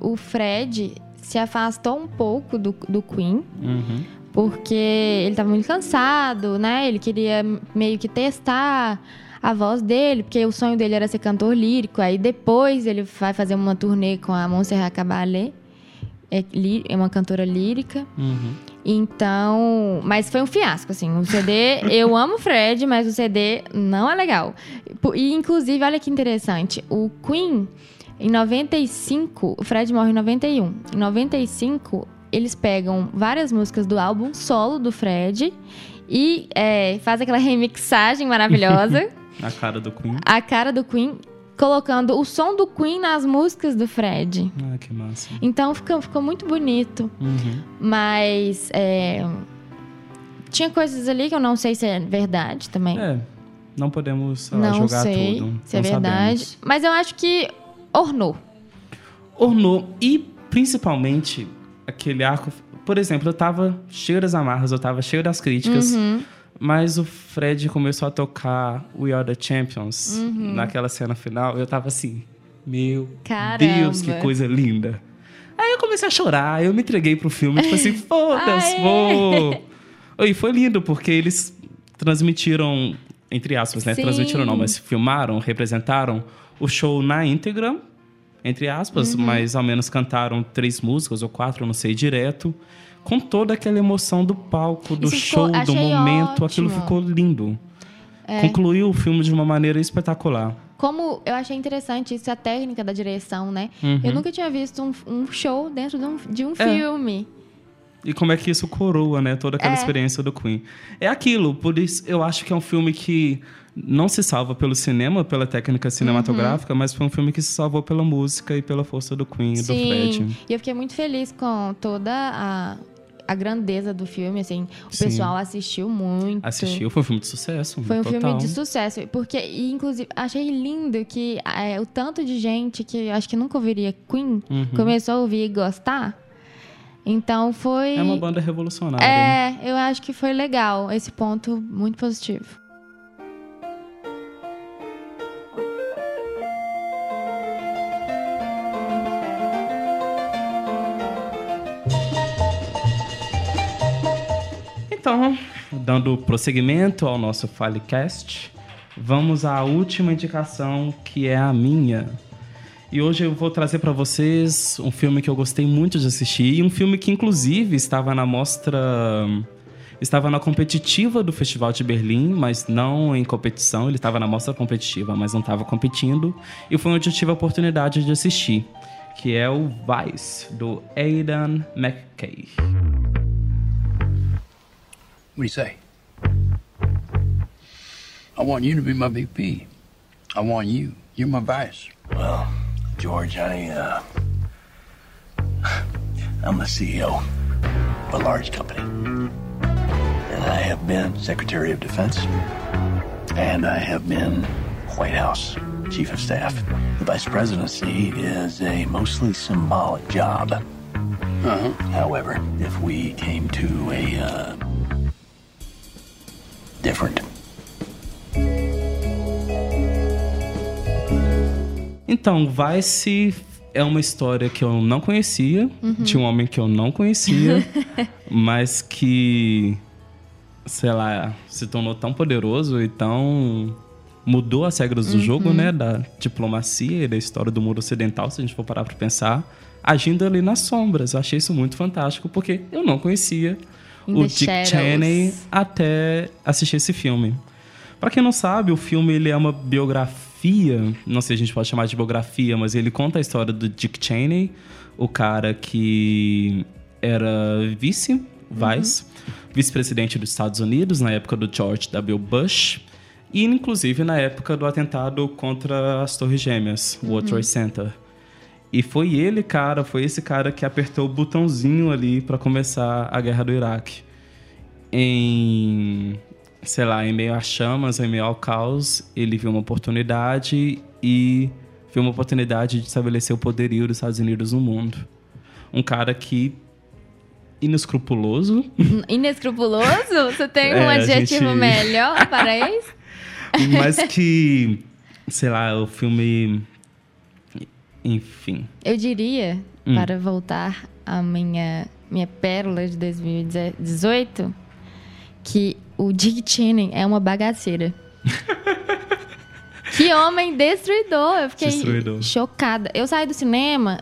o Fred se afastou um pouco do, do Queen, Uhum. Porque ele estava muito cansado, né? Ele queria meio que testar a voz dele, porque o sonho dele era ser cantor lírico. Aí depois ele vai fazer uma turnê com a Montserrat Caballé, é, é uma cantora lírica. Uhum. Então, mas foi um fiasco, assim. O CD, eu amo o Fred, mas o CD não é legal. E, inclusive, olha que interessante. O Queen, em 95, o Fred morre em 91. Em 95, eles pegam várias músicas do álbum solo do Fred e é, faz aquela remixagem maravilhosa, A cara do Queen. a cara do Queen, colocando o som do Queen nas músicas do Fred. Ah, que massa. Então, ficou, ficou muito bonito. Uhum. Mas é, tinha coisas ali que eu não sei se é verdade também. É, não podemos lá, não jogar sei tudo. se é não verdade. sabemos. Mas eu acho que ornou. Ornou e principalmente aquele arco. Por exemplo, eu tava cheio das amarras, eu tava cheio das críticas. Uhum. Mas o Fred começou a tocar We Are the Champions Uhum. naquela cena final. Eu tava assim, meu Caramba. Deus, que coisa linda. Aí eu comecei a chorar, eu me entreguei pro filme, tipo assim, foda-se, vou. E foi lindo, porque eles transmitiram, entre aspas, né? Sim. Transmitiram não, mas filmaram, representaram o show na íntegra, entre aspas, Uhum. mas ao menos cantaram três músicas ou quatro, não sei, direto. Com toda aquela emoção do palco, do Isso show, ficou- do momento, aquilo ótimo. ficou lindo. É. Concluiu o filme de uma maneira espetacular. Como eu achei interessante isso, a técnica da direção, né? Uhum. Eu nunca tinha visto um, um show dentro de um, de um É. filme. E como é que isso coroa, né? Toda aquela É. experiência do Queen. É aquilo, por isso eu acho que é um filme que não se salva pelo cinema, pela técnica cinematográfica, mas foi um filme que se salvou pela música e pela força do Queen e do. Fred. E eu fiquei muito feliz com toda a a grandeza do filme, assim. O Sim. pessoal assistiu muito. Assistiu, foi um filme de sucesso. Foi um total. filme de sucesso. Porque, e, inclusive, achei lindo que é, o tanto de gente que acho que nunca ouviria Queen Uhum. começou a ouvir e gostar. Então foi. É uma banda revolucionária. né? É, eu acho que foi legal. Esse ponto muito positivo. Então, dando prosseguimento ao nosso Filecast, vamos à última indicação, que é a minha. E hoje eu vou trazer para vocês um filme que eu gostei muito de assistir, e um filme que inclusive estava na mostra estava na competitiva do Festival de Berlim, mas não em competição, ele estava na mostra competitiva, mas não estava competindo, e foi onde eu tive a oportunidade de assistir, que é o Vice do Aidan McKay. What do you say? I want you to be my VP. I want you. You're my vice. Well, George, I, uh. I'm the CEO of a large company. And I have been Secretary of Defense. And I have been White House Chief of Staff. The Vice Presidency is a mostly symbolic job. Uh-huh. However, if we came to a, uh. Different Então, Vice é uma história que eu não conhecia, de um homem que eu não conhecia, mas que, sei lá, se tornou tão poderoso e tão. mudou as regras do jogo, né? Da diplomacia e da história do mundo ocidental, se a gente for parar pra pensar, agindo ali nas sombras. Eu achei isso muito fantástico, porque eu não conhecia In o Dick shadows. Cheney até assistir esse filme. Pra quem não sabe, o filme ele é uma biografia, não sei se a gente pode chamar de biografia, mas ele conta a história do Dick Cheney, o cara que era vice, vice, vice-presidente dos Estados Unidos na época do George W. Bush e inclusive na época do atentado contra as Torres Gêmeas, o World Trade Center. E foi ele, cara, foi esse cara que apertou o botãozinho ali pra começar a guerra do Iraque. Em, sei lá, em meio às chamas, em meio ao caos, ele viu uma oportunidade e viu uma oportunidade de estabelecer o poderio dos Estados Unidos no mundo. Um cara que inescrupuloso, Inescrupuloso? Você tem um É, adjetivo gente- melhor para isso? mas que, sei lá, o filme enfim, Eu diria, Hum. para voltar à minha, minha pérola de 2018, que o Dick Cheney é uma bagaceira. que homem destruidor! Eu fiquei Destruidor. chocada. Eu saí do cinema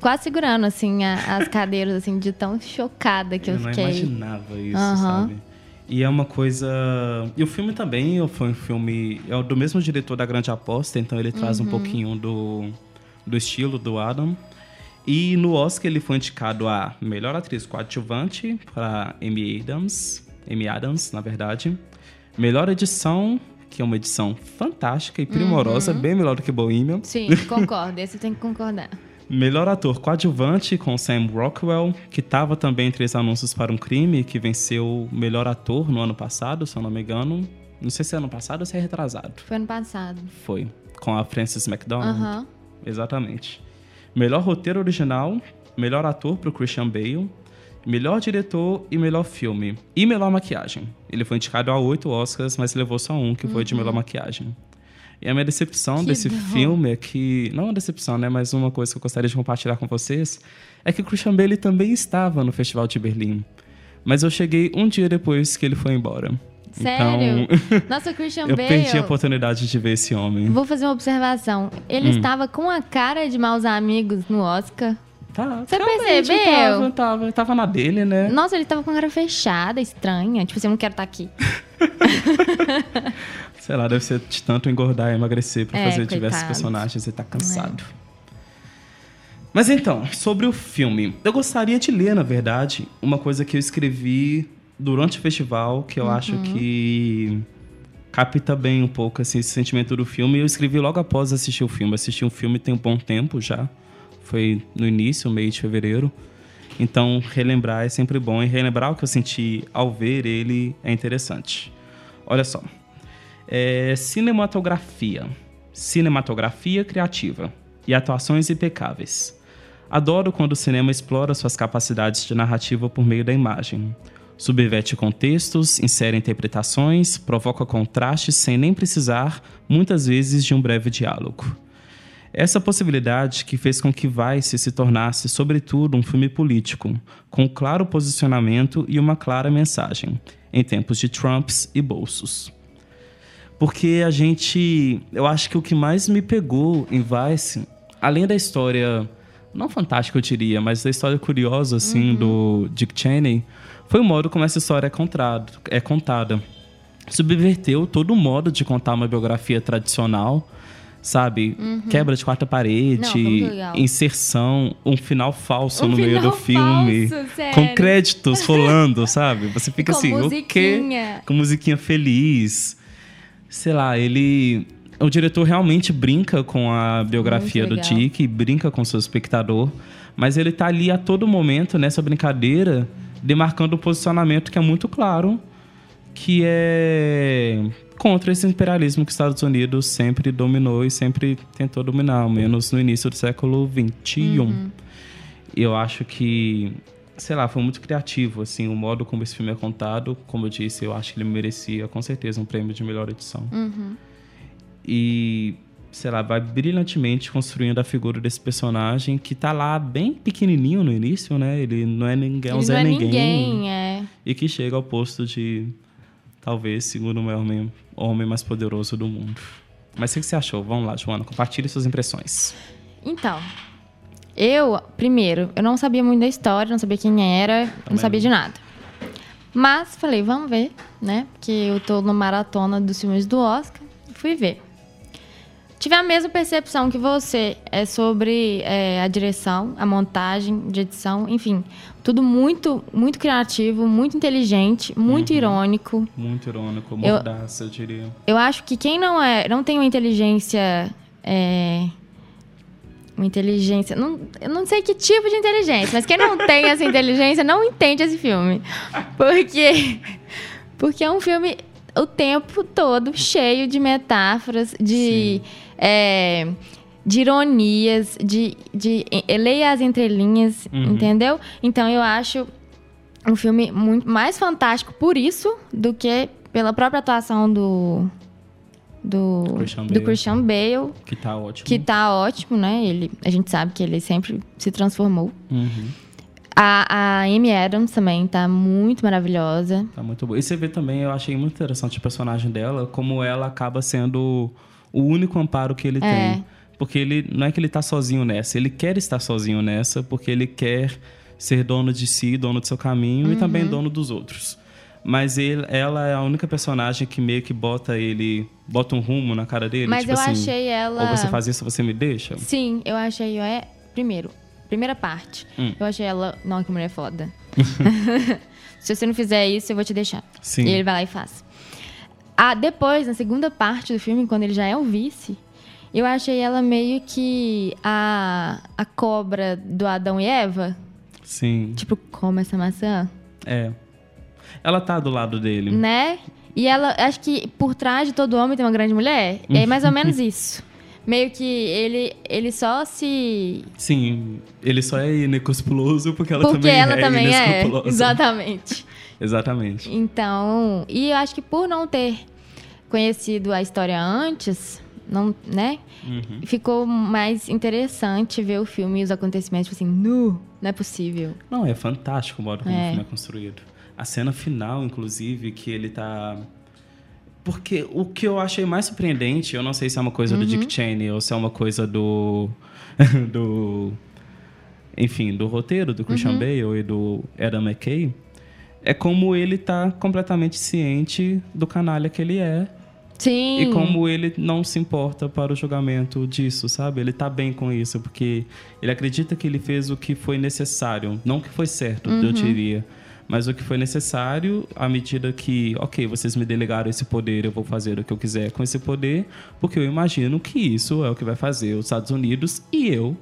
quase segurando, assim, a- as cadeiras, assim, de tão chocada que eu, eu não fiquei. imaginava isso, Aham. sabe? E é uma coisa. E o filme também foi um filme. É do mesmo diretor da Grande Aposta, então ele traz um Uhum. pouquinho do, do estilo do Adam. E no Oscar ele foi indicado a melhor atriz coadjuvante para Amy Adams. Amy Adams, na verdade. Melhor edição, que é uma edição fantástica e primorosa, bem melhor do que Bohemian. Uhum. Sim, concordo. Esse tem que concordar. Melhor ator coadjuvante com Sam Rockwell, que estava também entre os anúncios para um crime, que venceu melhor ator no ano passado, se eu não me engano. Não sei se é ano passado ou se é retrasado. Foi ano passado. Foi. Com a Frances McDormand. Aham. Exatamente. Melhor roteiro original, melhor ator para o Christian Bale, melhor diretor e melhor filme. E melhor maquiagem. Ele foi indicado a oito Oscars, mas levou só um, que foi de melhor maquiagem. E a minha decepção Que desse dó. filme é que. Não uma decepção, né? Mas uma coisa que eu gostaria de compartilhar com vocês é que o Christian Bale também estava no Festival de Berlim. Mas eu cheguei um dia depois que ele foi embora. Sério? Então, Nossa, o Christian eu Bale. perdi a oportunidade de ver esse homem. Vou fazer uma observação. Ele Hum. estava com a cara de maus amigos no Oscar. Tá, Você percebeu? Tava, tava, tava na dele, né? Nossa, ele tava com a cara fechada, estranha. Tipo assim, eu não quero estar aqui. Sei lá, deve ser de tanto engordar e emagrecer pra É, fazer diversos coitado. personagens e tá cansado. Mas então, sobre o filme. Eu gostaria de ler, na verdade, uma coisa que eu escrevi durante o festival, que eu acho que capta bem um pouco assim, esse sentimento do filme. Eu escrevi logo após assistir o filme. Assisti o filme tem um bom tempo já. Foi no início, meio de fevereiro. Então, relembrar é sempre bom e relembrar o que eu senti ao ver ele é interessante. Olha só. É, cinematografia. Cinematografia criativa e atuações impecáveis. Adoro quando o cinema explora suas capacidades de narrativa por meio da imagem. Subverte contextos, insere interpretações, provoca contrastes sem nem precisar, muitas vezes, de um breve diálogo. Essa possibilidade que fez com que Vice se tornasse, sobretudo, um filme político, com claro posicionamento e uma clara mensagem, em tempos de Trumps e bolsos. Porque a gente. Eu acho que o que mais me pegou em Vice, além da história. Não fantástica, eu diria, mas da história curiosa, assim, do Dick Cheney, foi o modo como essa história é, contado, é contada. Subverteu todo o modo de contar uma biografia tradicional, sabe? Quebra de quarta Não, parede, legal. inserção, um final falso Um no meio do final filme. falso, sério. com créditos rolando, sabe? Você fica Com assim, o quê? Com musiquinha feliz. Sei lá, ele. O diretor realmente brinca com a biografia do. Dick, brinca com o seu espectador, mas ele tá ali a todo momento nessa brincadeira, demarcando um posicionamento que é muito claro, que é contra esse imperialismo que os Estados Unidos sempre dominou e sempre tentou dominar, ao menos no início do século XXI. Uhum. Eu acho que, sei lá, foi muito criativo, assim, o modo como esse filme é contado. Como eu disse, eu acho que ele merecia, com certeza, um prêmio de melhor edição. Uhum. E, sei lá, vai brilhantemente construindo a figura desse personagem que tá lá bem pequenininho no início, né? Ele não é ninguém, é Ele Zé não é Ninguém. ninguém, é. E que chega ao posto de, talvez, segundo o maior homem, homem mais poderoso do mundo. Mas o que você achou? Vamos lá, Joana, compartilhe suas impressões. Então, eu, primeiro, eu não sabia muito da história, não sabia quem era, não Também sabia não. de nada. Mas falei, vamos ver, né? Porque eu tô no maratona dos filmes do Oscar. Fui ver. Tive a mesma percepção que você. É sobre é, a direção, a montagem de edição, enfim, tudo muito, muito criativo, muito inteligente, muito irônico. Muito irônico, Eu- mordaça, eu diria. Eu acho que quem não é, não tem uma inteligência, é, uma inteligência, não, eu não sei que tipo de inteligência, mas quem não tem essa inteligência não entende esse filme, porque porque é um filme o tempo todo cheio de metáforas, de é, de ironias, de, de leia as entrelinhas, Uhum. entendeu? Então eu acho um filme muito mais fantástico por isso do que pela própria atuação do do Christian do Bale. Christian Bale, Que tá ótimo. que tá ótimo, né? Ele, a gente sabe que ele sempre se transformou. Uhum. A, a Amy Adams também tá muito maravilhosa. Tá muito bom. E você vê também, eu achei muito interessante o personagem dela, como ela acaba sendo o único amparo que ele É. tem. Porque ele não é que ele tá sozinho nessa, ele quer estar sozinho nessa, porque ele quer ser dono de si, dono do seu caminho e também Uhum. dono dos outros. Mas ele, ela é a única personagem que meio que bota ele, bota um rumo na cara dele. Mas tipo eu assim, achei ela- Ou você faz isso, você me deixa. Sim, eu achei. É, primeiro, primeira parte. Hum. Eu achei ela. Não, que mulher foda. Se você não fizer isso, eu vou te deixar. Sim. E ele vai lá e faz. Ah, depois, na segunda parte do filme, quando ele já é o vice, eu achei ela meio que a, a cobra do Adão e Eva. Sim. Tipo, come essa maçã. É. Ela tá do lado dele. Né? E ela, acho que por trás de todo homem tem uma grande mulher. É mais ou menos isso. Meio que ele, ele só se. Sim, ele só é inescrupuloso porque ela Porque também ela é também é. Exatamente. Exatamente. Então, e eu acho que por não ter conhecido a história antes, não, né? Uhum. Ficou mais interessante ver o filme e os acontecimentos, tipo assim, nu, não é possível. Não, é fantástico o modo como É. o filme é construído. A cena final, inclusive, que ele tá. Porque o que eu achei mais surpreendente, eu não sei se é uma coisa do Uhum. Dick Cheney ou se é uma coisa do. do. Enfim, do roteiro do Christian Uhum. Bale e do Adam McKay, é como ele tá completamente ciente do canalha que ele é Sim. e como ele não se importa para o julgamento disso, sabe? Ele tá bem com isso, porque ele acredita que ele fez o que foi necessário. Não o que foi certo, eu Uhum. diria. Mas o que foi necessário à medida que, ok, vocês me delegaram esse poder, eu vou fazer o que eu quiser com esse poder, porque eu imagino que isso é o que vai fazer os Estados Unidos e eu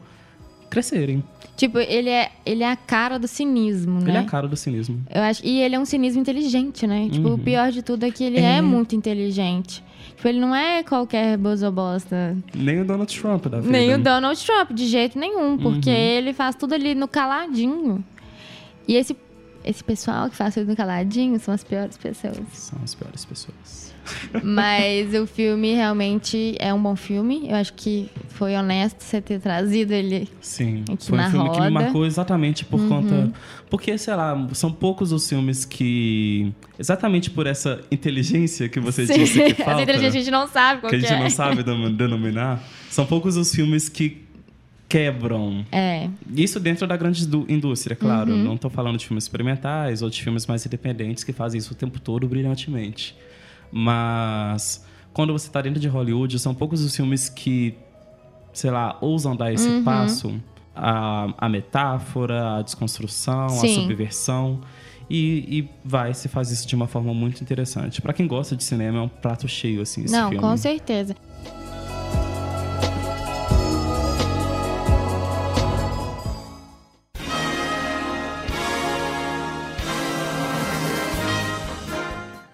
crescerem. Tipo, ele é, ele é a cara do cinismo, né? Ele é a cara do cinismo. Eu acho, e ele é um cinismo inteligente, né? Tipo, Uhum. o pior de tudo é que ele É. é, muito inteligente. Tipo, ele não é qualquer bozobosta. Nem o Donald Trump da vida. Nem o Donald Trump, de jeito nenhum. Porque Uhum. ele faz tudo ali no caladinho. E esse, esse pessoal que faz tudo caladinho são as piores pessoas. São as piores pessoas. Mas o filme realmente é um bom filme. Eu acho que foi honesto você ter trazido ele. Sim, Aqui foi um na filme que me roda. marcou exatamente por Uhum. conta. Porque, sei lá, são poucos os filmes que. Exatamente por essa inteligência que você Sim, disse que essa falta. inteligência a gente não sabe qual que a que gente é. não sabe denom- denominar. São poucos os filmes que quebram. É. Isso dentro da grande indú- indústria, claro. Uhum. Não estou falando de filmes experimentais ou de filmes mais independentes que fazem isso o tempo todo brilhantemente. Mas quando você está dentro de Hollywood, são poucos os filmes que, sei lá, ousam dar esse Uhum. passo. A, a metáfora, a desconstrução, a Sim. subversão. E, e vai, se faz isso de uma forma muito interessante. Para quem gosta de cinema, é um prato cheio, assim, esse não, filme. com certeza.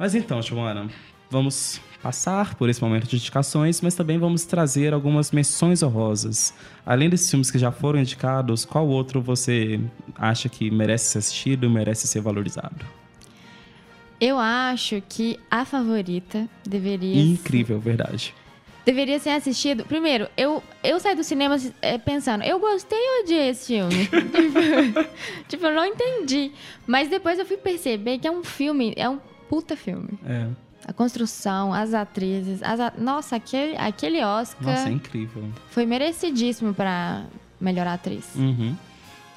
Mas então, Joana, vamos passar por esse momento de indicações, mas também vamos trazer algumas menções honrosas. Além desses filmes que já foram indicados, qual outro você acha que merece ser assistido e merece ser valorizado? Eu acho que a favorita deveria Incrível, verdade. deveria ser assistido. Primeiro, eu, eu saí do cinema é, pensando, eu gostei ou odiei esse filme? tipo, tipo, eu não entendi. Mas depois eu fui perceber que é um filme, é um puta filme. É. A construção, as atrizes, as a- nossa, aquele, aquele Oscar Nossa, é incrível. foi merecidíssimo pra melhor atriz. Uhum.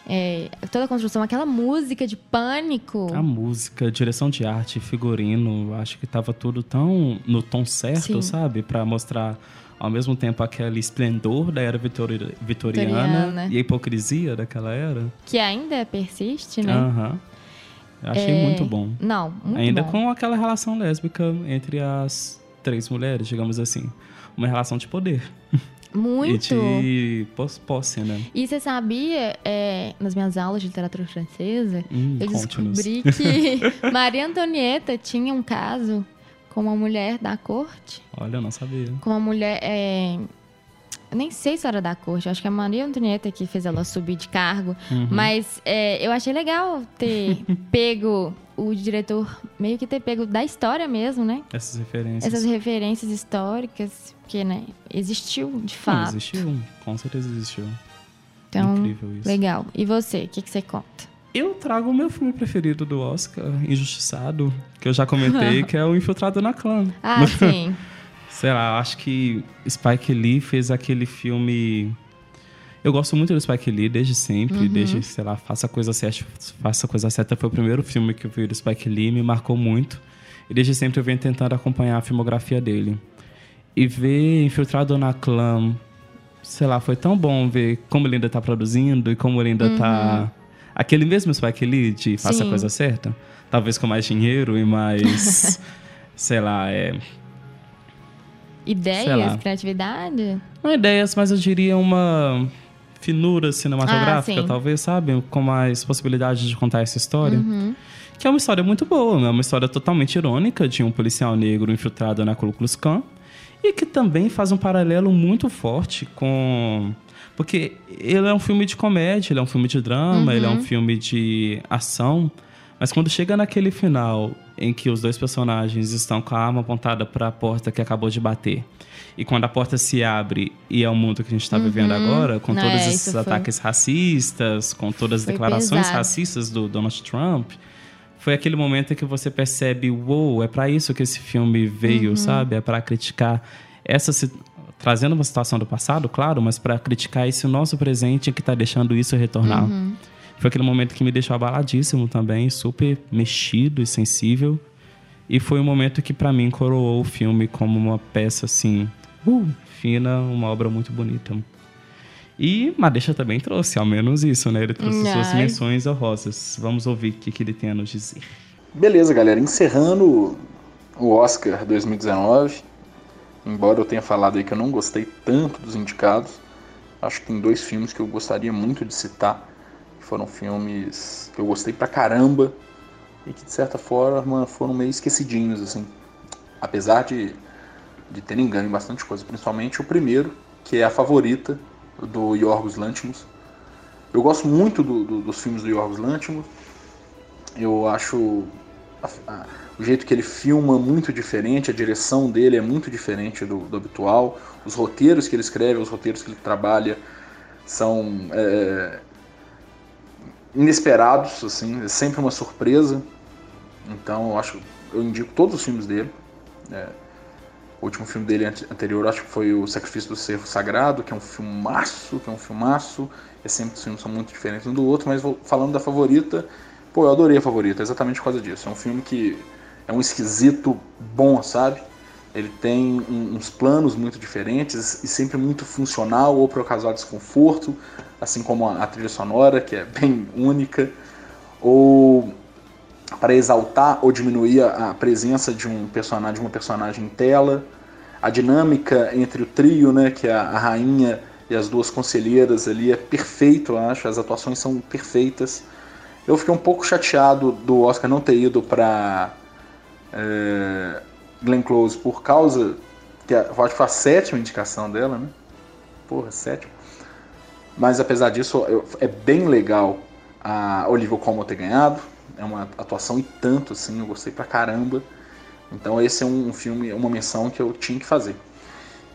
É, toda a construção, aquela música de pânico. A música, direção de arte, figurino, acho que tava tudo tão no tom certo, Sim. sabe? Pra mostrar ao mesmo tempo aquele esplendor da era vitori- vitoriana, Vitoriana. e a hipocrisia daquela era. Que ainda persiste, né? Aham. Eu achei É, muito bom. Não, muito Ainda bom. com aquela relação lésbica entre as três mulheres, digamos assim. Uma relação de poder. Muito. E de pos- posse, né? E você sabia, é, nas minhas aulas de literatura francesa, Hum, eu descobri que Maria Antonieta tinha um caso com uma mulher da corte. Olha, eu não sabia. Com uma mulher. é, Eu nem sei se era da corte, eu acho que é a Maria Antonieta que fez ela subir de cargo. Uhum. Mas é, eu achei legal ter pego o diretor, meio que ter pego da história mesmo, né? Essas referências. Essas referências históricas, porque, né, existiu de Não, fato. existiu. Com certeza existiu. Então, Incrível isso. legal. E você, o que, que você conta? Eu trago o meu filme preferido do Oscar, Injustiçado, que eu já comentei, que é o Infiltrado na Clã. Ah, sim. Sei lá, acho que Spike Lee fez aquele filme. Eu gosto muito do Spike Lee desde sempre, Uhum. desde, sei lá, Faça a Coisa Certa. Faça a Coisa Certa foi o primeiro filme que eu vi do Spike Lee, me marcou muito. E desde sempre eu venho tentando acompanhar a filmografia dele. E ver Infiltrado na Clã, sei lá, foi tão bom ver como ele ainda tá produzindo e como ele ainda tá. Aquele mesmo Spike Lee de Faça a Sim. Coisa Certa. Talvez com mais dinheiro e mais. sei lá, é. Ideias, criatividade? Não ideias, mas eu diria uma finura cinematográfica, Ah, talvez, sabe? Com mais possibilidade de contar essa história. Uhum. Que é uma história muito boa, é uma história totalmente irônica de um policial negro infiltrado na Ku Klux Klan. E que também faz um paralelo muito forte com... Porque ele é um filme de comédia, ele é um filme de drama, ele é um Uhum. filme de ação. Mas quando chega naquele final em que os dois personagens estão com a arma apontada para a porta que acabou de bater, e quando a porta se abre e é o mundo que a gente está vivendo Uhum. agora, com Não, todos é, esses isso foi- ataques racistas, com todas as Foi declarações pesado. racistas do Donald Trump, foi aquele momento em que você percebe, uou, é para isso que esse filme veio, Uhum. sabe? É para criticar essa trazendo uma situação do passado, claro, mas para criticar esse nosso presente que está deixando isso retornar. Uhum. Foi aquele momento que me deixou abaladíssimo também, super mexido e sensível. E foi um momento que para mim coroou o filme como uma peça assim, uh, fina, uma obra muito bonita. E Madeixa também trouxe, ao menos isso, né? Ele trouxe suas Ai. menções honrosas. Vamos ouvir o que, que ele tem a nos dizer. Beleza, galera. Encerrando o Oscar 2019, embora eu tenha falado aí que eu não gostei tanto dos indicados, Acho que tem dois filmes que eu gostaria muito de citar, foram filmes que eu gostei pra caramba e que de certa forma foram meio esquecidinhos, assim. Apesar de, de terem ganho bastante coisa, principalmente o primeiro, que é a favorita do Yorgos Lanthimos. Eu gosto muito do- do- dos filmes do Yorgos Lanthimos. Eu acho a- a- o jeito que ele filma muito diferente, a direção dele é muito diferente do, do habitual. Os roteiros que ele escreve, os roteiros que ele trabalha são é, inesperados, assim, é sempre uma surpresa. Então eu acho, eu indico todos os filmes dele. É, o último filme dele ante- anterior acho que foi o Sacrifício do Cervo Sagrado, que é um filmaço, que é um filmaço. E sempre os filmes são muito diferentes um do outro, mas falando da favorita, pô, eu adorei a favorita, exatamente por causa disso. É um filme que é um esquisito bom, sabe? Ele tem uns planos muito diferentes e sempre muito funcional ou para causar desconforto, assim como a, trilha sonora, que é bem única, ou para exaltar ou diminuir a, presença de um personagem, de uma personagem em tela, a dinâmica entre o trio, né, que é a, a rainha e as duas conselheiras ali é perfeito, eu acho, as atuações são perfeitas. Eu fiquei um pouco chateado do Oscar não ter ido para é, Glenn Close por causa que a- eu acho que foi a sétima indicação dela, né? Porra, sétima. Mas apesar disso, eu- é bem legal a Olivia Colman ter ganhado. É uma atuação e tanto, assim, eu gostei pra caramba. Então esse é um filme, uma menção que eu tinha que fazer.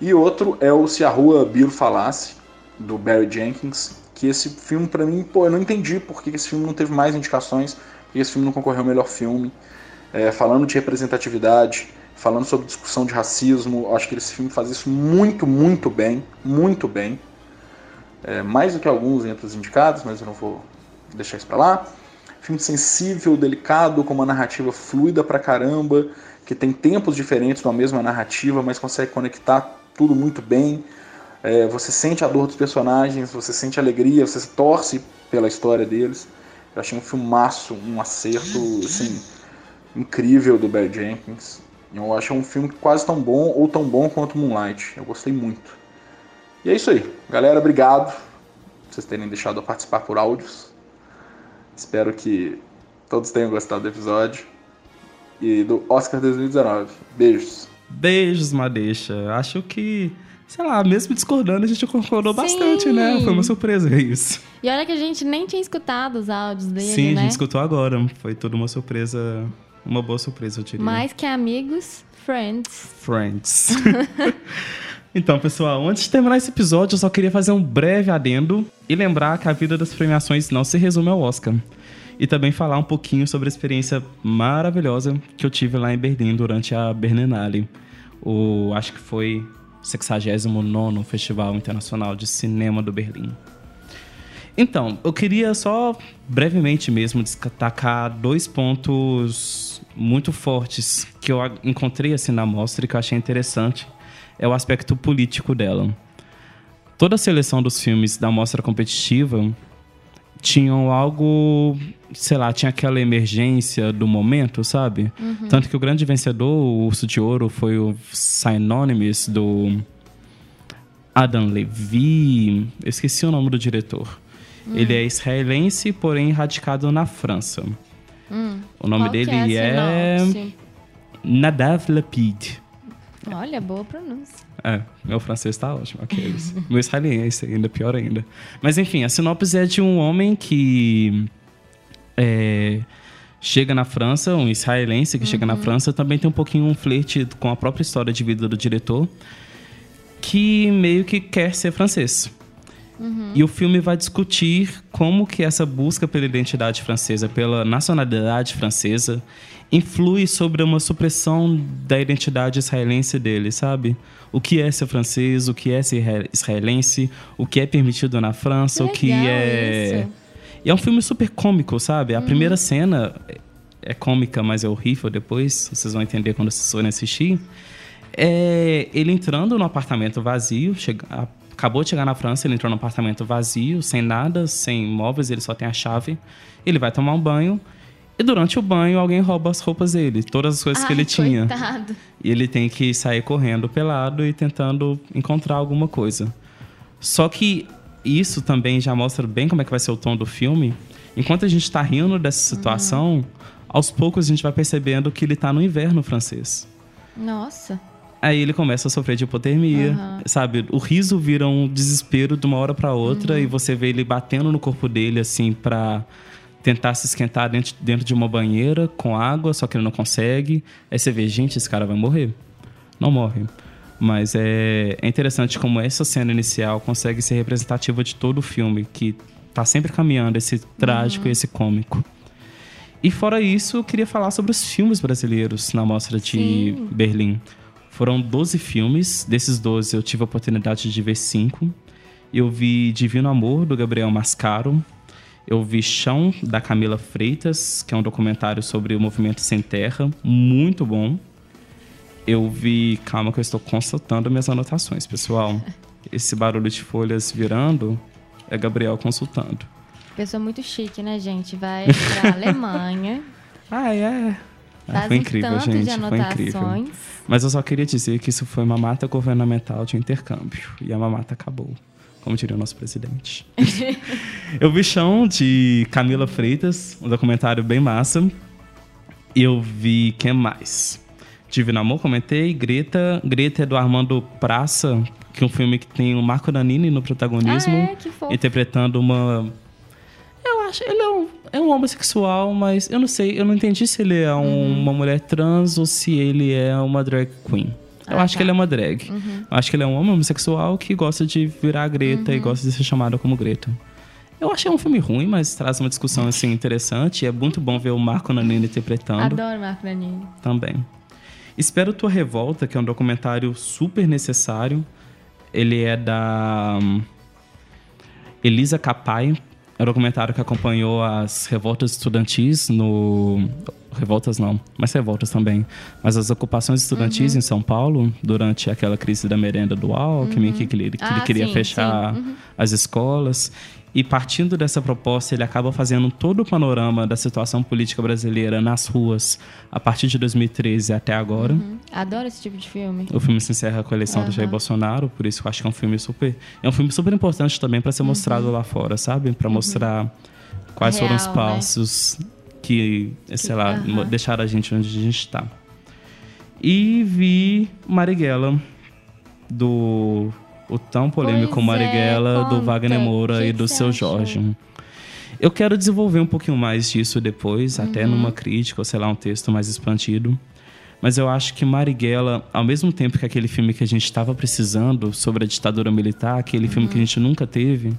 E outro é o Se a Rua Biro Falasse, do Barry Jenkins, que esse filme pra mim, pô, eu não entendi por que esse filme não teve mais indicações, por que esse filme não concorreu ao melhor filme. É, falando de representatividade, falando sobre discussão de racismo, acho que esse filme faz isso muito, muito bem, muito bem. É, mais do que alguns entre os indicados, mas eu não vou deixar isso pra lá. Filme sensível, delicado, com uma narrativa fluida pra caramba, que tem tempos diferentes numa mesma narrativa, mas consegue conectar tudo muito bem. É, você sente a dor dos personagens, você sente alegria, você torce pela história deles. Eu achei um filmaço, um acerto, assim, incrível do Barry Jenkins. Eu acho um filme quase tão bom ou tão bom quanto Moonlight. Eu gostei muito. E é isso aí. Galera, obrigado por vocês terem deixado eu participar por áudios. Espero que todos tenham gostado do episódio. E do Oscar 2019. Beijos. Beijos, Madeixa. Acho que, sei lá, mesmo discordando, a gente concordou bastante, né? Foi uma surpresa isso. E olha que a gente nem tinha escutado os áudios dele, Sim, né? a gente escutou agora. Foi tudo uma surpresa, uma boa surpresa, eu diria. Mais que amigos, friends. Friends. então, pessoal, antes de terminar esse episódio, eu só queria fazer um breve adendo e lembrar que a vida das premiações não se resume ao Oscar. E também falar um pouquinho sobre a experiência maravilhosa que eu tive lá em Berlim durante a Berlinale. O, acho que foi 69º Festival Internacional de Cinema do Berlim. Então, eu queria só brevemente mesmo destacar dois pontos muito fortes que eu encontrei assim na mostra e que eu achei interessante. É o aspecto político dela. Toda a seleção dos filmes da mostra competitiva tinham algo, sei lá, tinha aquela emergência do momento, sabe? Uhum. Tanto que o grande vencedor, o Urso de Ouro, foi o Synonymous do Adam Levy. Eu esqueci o nome do diretor. Hum. Ele é israelense, porém radicado na França. Hum. O nome Qual dele é é? Nadav Lapid. Olha, boa pronúncia. É, meu francês tá ótimo, aqueles. meu israelense ainda, pior ainda. Mas enfim, a sinopse é de um homem que é, chega na França, um israelense que chega na França, também tem um pouquinho um flerte com a própria história de vida do diretor, que meio que quer ser francês. E o filme vai discutir como que essa busca pela identidade francesa, pela nacionalidade francesa, influi sobre uma supressão da identidade israelense dele, sabe? O que é ser francês, o que é ser isra- israelense, o que é permitido na França, o que é... isso. E é um filme super cômico, sabe? A primeira cena é- é cômica, mas é horrível depois, vocês vão entender quando vocês forem assistir. É ele entrando no apartamento vazio, chega, acabou de chegar na França, ele entrou no apartamento vazio, sem nada, sem móveis, ele só tem a chave. Ele vai tomar um banho e durante o banho alguém rouba as roupas dele, todas as coisas que Ai, ele tinha. coitado. E ele tem que sair correndo pelado e tentando encontrar alguma coisa. Só que isso também já mostra bem como é que vai ser o tom do filme. Enquanto a gente tá rindo dessa situação, aos poucos a gente vai percebendo que ele tá no inverno francês. Nossa. Aí ele começa a sofrer de hipotermia, Aham. sabe? O riso vira um desespero de uma hora pra outra e você vê ele batendo no corpo dele assim pra tentar se esquentar dentro, dentro de uma banheira com água, só que ele não consegue. Aí você vê, gente, esse cara vai morrer. Não morre. Mas é, é interessante como essa cena inicial consegue ser representativa de todo o filme, que tá sempre caminhando esse trágico e esse cômico. E fora isso, eu queria falar sobre os filmes brasileiros na Mostra de Sim. Berlim. Foram 12 filmes, desses 12 eu tive a oportunidade de ver 5. Eu vi Divino Amor, do Gabriel Mascaro. Eu vi Chão, da Camila Freitas, que é um documentário sobre o movimento Sem Terra, muito bom. Eu vi, calma que eu estou consultando minhas anotações, pessoal. Esse barulho de folhas virando é Gabriel consultando. Pessoa muito chique, né, gente? Vai pra Alemanha. Ah, é. Faz foi um incrível, gente. Foi incrível. Mas eu só queria dizer que isso foi uma mata governamental de intercâmbio. E a mamata acabou, como diria o nosso presidente. eu vi Chão, de Camila Freitas, um documentário bem massa. E eu vi quem mais? Divino Amor, comentei. Greta. Greta é do Armando Praça, que é um filme que tem o Marco Nanini no protagonismo. Ah, é? Que fofo. Interpretando uma acho, ele é um, é um homossexual, mas eu não sei, eu não entendi se ele é um- Uhum. uma mulher trans ou se ele é uma drag queen. Eu Ah, acho tá. que ele é uma drag. Uhum. Eu acho que ele é um homem homossexual que gosta de virar Greta e Uhum. gosta de ser chamado como Greta. Eu achei um filme ruim, mas traz uma discussão assim interessante. E é muito bom ver o Marco Nanini interpretando Adoro Marco Nanini. também. Espero Tua Revolta, que é um documentário super necessário. Ele é da hum, Elisa Capai. Documentário que acompanhou as revoltas estudantis no. Revoltas não, mas revoltas também. Mas as ocupações estudantis Uhum. em São Paulo, durante aquela crise da merenda do Alckmin, Uhum. que, ele, que ele Ah, queria sim, fechar sim. Uhum. as escolas. E partindo dessa proposta, ele acaba fazendo todo o panorama da situação política brasileira nas ruas a partir de 2013 até agora. Uhum. Adoro esse tipo de filme. O filme se encerra com a eleição do Jair. Bolsonaro, por isso eu acho que é um filme super, é um filme super importante também para ser mostrado lá fora, sabe? Para mostrar quais foram os Uhum. Real, né? Que, sei lá, mo- deixaram a gente onde a gente está. E vi Marighella do o tão polêmico Pois é, Marighella do conta. Wagner Moura Que e do seu? Jorge. Eu quero desenvolver um pouquinho mais disso depois, até Uhum. numa crítica ou sei lá, um texto mais expandido. Mas eu acho que Marighella, ao mesmo tempo que aquele filme que a gente estava precisando sobre a ditadura militar, aquele filme Uhum. que a gente nunca teve,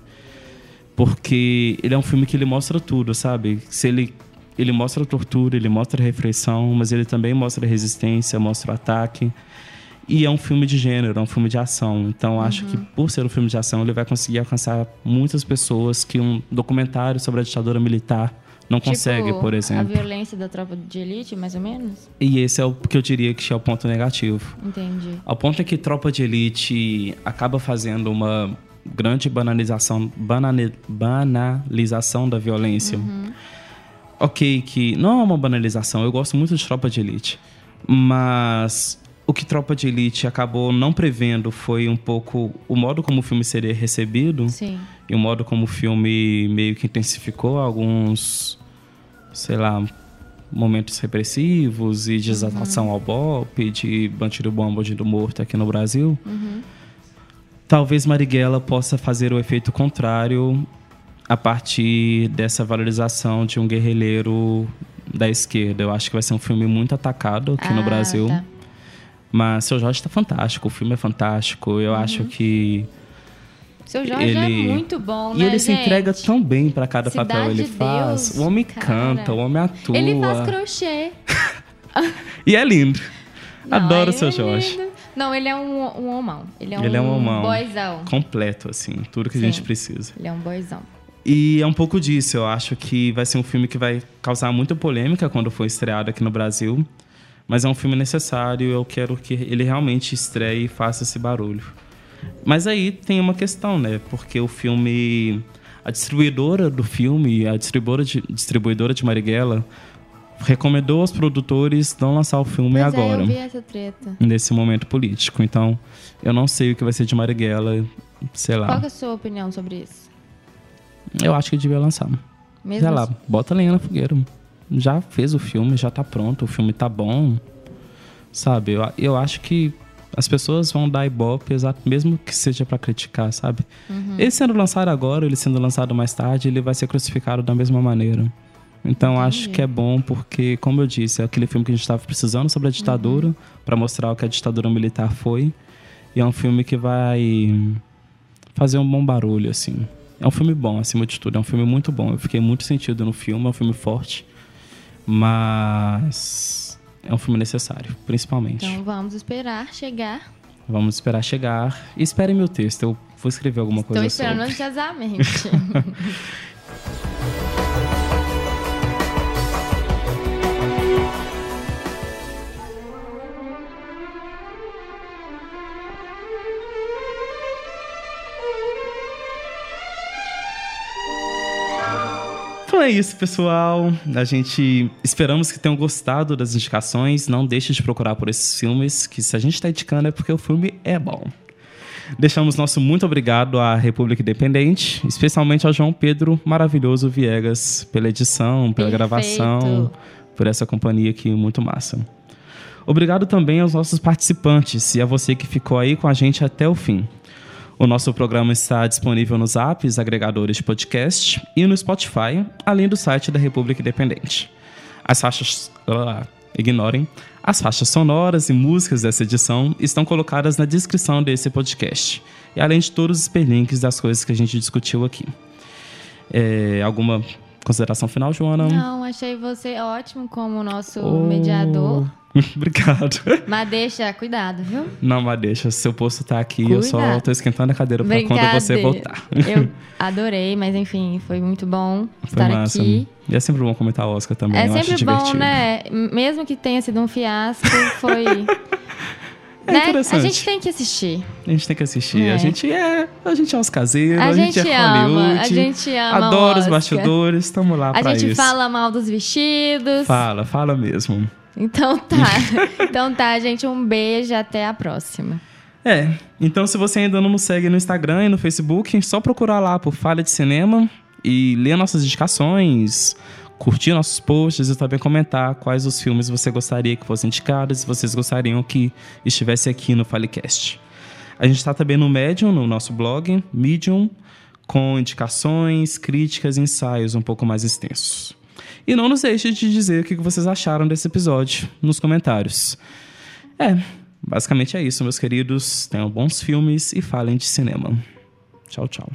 porque ele é um filme que ele mostra tudo, sabe? Se ele ele mostra a tortura, ele mostra a repressão, mas ele também mostra a resistência, mostra o ataque. E é um filme de gênero, é um filme de ação. Então, acho que por ser um filme de ação, ele vai conseguir alcançar muitas pessoas que um documentário sobre a ditadura militar não consegue, Tipo, por A exemplo. violência da tropa de elite, mais ou menos? E esse é o que eu diria que é o ponto negativo. Entendi. Ao ponto é que Tropa de Elite acaba fazendo uma grande banalização, banalização da violência. Ok, que não é uma banalização, eu gosto muito de Tropa de Elite. Mas o que Tropa de Elite acabou não prevendo foi um pouco o modo como o filme seria recebido Sim. e o modo como o filme meio que intensificou alguns, sei lá, momentos repressivos e de exaltação ao golpe, de bandido bom, bandido morto aqui no Brasil. Talvez Marighella possa fazer o efeito contrário a partir dessa valorização de um guerrilheiro da esquerda. Eu acho que vai ser um filme muito atacado aqui no Ah, Brasil. tá. Mas seu Jorge está fantástico, o filme é fantástico. Eu acho que Seu Jorge ele é muito bom, e né, ele se gente? entrega tão bem para cada Cidade papel ele de faz. Deus, o homem cara. canta, o homem atua. Ele faz crochê. E é lindo. Não, Adoro ele seu é Jorge. lindo. Não, ele é um, um homão. Ele é um, ele é um homão. boyzão. Completo, assim. Tudo que Sim. a gente precisa. Ele é um boyzão. E é um pouco disso. Eu acho que vai ser um filme que vai causar muita polêmica quando for estreado aqui no Brasil. Mas é um filme necessário. Eu quero que ele realmente estreie e faça esse barulho. Mas aí tem uma questão, né? Porque o filme. A distribuidora do filme, a distribuidora de, distribuidora de Marighella, recomendou aos produtores não lançar o filme Pois agora. É, eu vi essa treta. Nesse momento político. Então, eu não sei o que vai ser de Marighella, sei lá. Qual é a sua opinião sobre isso? Eu acho que devia lançar. Mesmo sei lá, assim- bota lenha na fogueira. Já fez o filme, já tá pronto, o filme tá bom. Sabe, eu, eu acho que as pessoas vão dar ibope, mesmo que seja pra criticar, sabe? Uhum. Ele sendo lançado agora, ele sendo lançado mais tarde, ele vai ser crucificado da mesma maneira. Então acho que é bom porque, como eu disse, é aquele filme que a gente estava precisando sobre a ditadura, Uhum. pra mostrar o que a ditadura militar foi. E é um filme que vai fazer um bom barulho, assim. É um filme bom, acima de tudo. É um filme muito bom. Eu fiquei muito sentido no filme, é um filme forte. Mas é um filme necessário, principalmente. Então vamos esperar chegar. Vamos esperar chegar. E esperem meu texto, eu vou escrever alguma Estou coisa esperando sobre. ansiosamente. é isso, pessoal. A gente esperamos que tenham gostado das indicações. Não deixe de procurar por esses filmes, que se a gente está indicando é porque o filme é bom. Deixamos nosso muito obrigado à República Independente, especialmente ao João Pedro Maravilhoso Viegas pela edição, pela Perfeito. gravação, por essa companhia aqui muito massa. Obrigado também aos nossos participantes e a você que ficou aí com a gente até o fim. O nosso programa está disponível nos apps, agregadores de podcast e no Spotify, além do site da República Independente. As faixas. ah, ignorem. As faixas sonoras e músicas dessa edição estão colocadas na descrição desse podcast. E além de todos os hiperlinks das coisas que a gente discutiu aqui. É, alguma consideração final, Joana? Não, achei você ótimo como nosso Oh. mediador. Obrigado. Mas deixa, cuidado, viu? Não, mas deixa. Seu posto tá aqui, eu só Cuidado. tô esquentando a cadeira pra quando você voltar. Eu adorei, mas enfim, foi muito bom Foi estar massa. aqui. E é sempre bom comentar o Oscar também, É sempre bom, divertido. né? Mesmo que tenha sido um fiasco, foi. É né? A interessante. gente tem que assistir. A gente tem que assistir. É. A gente é. A gente é os caseiros, A a, gente, gente é ama, Hollywood. a gente ama Adora os bastidores, estamos lá A pra gente isso. fala mal dos vestidos. Fala, fala mesmo. Então tá. então tá, gente. Um beijo. Até a próxima. É, então se você ainda não nos segue no Instagram e no Facebook, é só procurar lá por Falha de Cinema e ler nossas indicações, curtir nossos posts e também comentar quais os filmes você gostaria que fossem indicados e vocês gostariam que estivesse aqui no Falecast. A gente está também no Medium, no nosso blog, Medium, com indicações, críticas e ensaios um pouco mais extensos. E não nos deixe de dizer o que vocês acharam desse episódio nos comentários. É, basicamente é isso, meus queridos. Tenham bons filmes e falem de cinema. Tchau, tchau.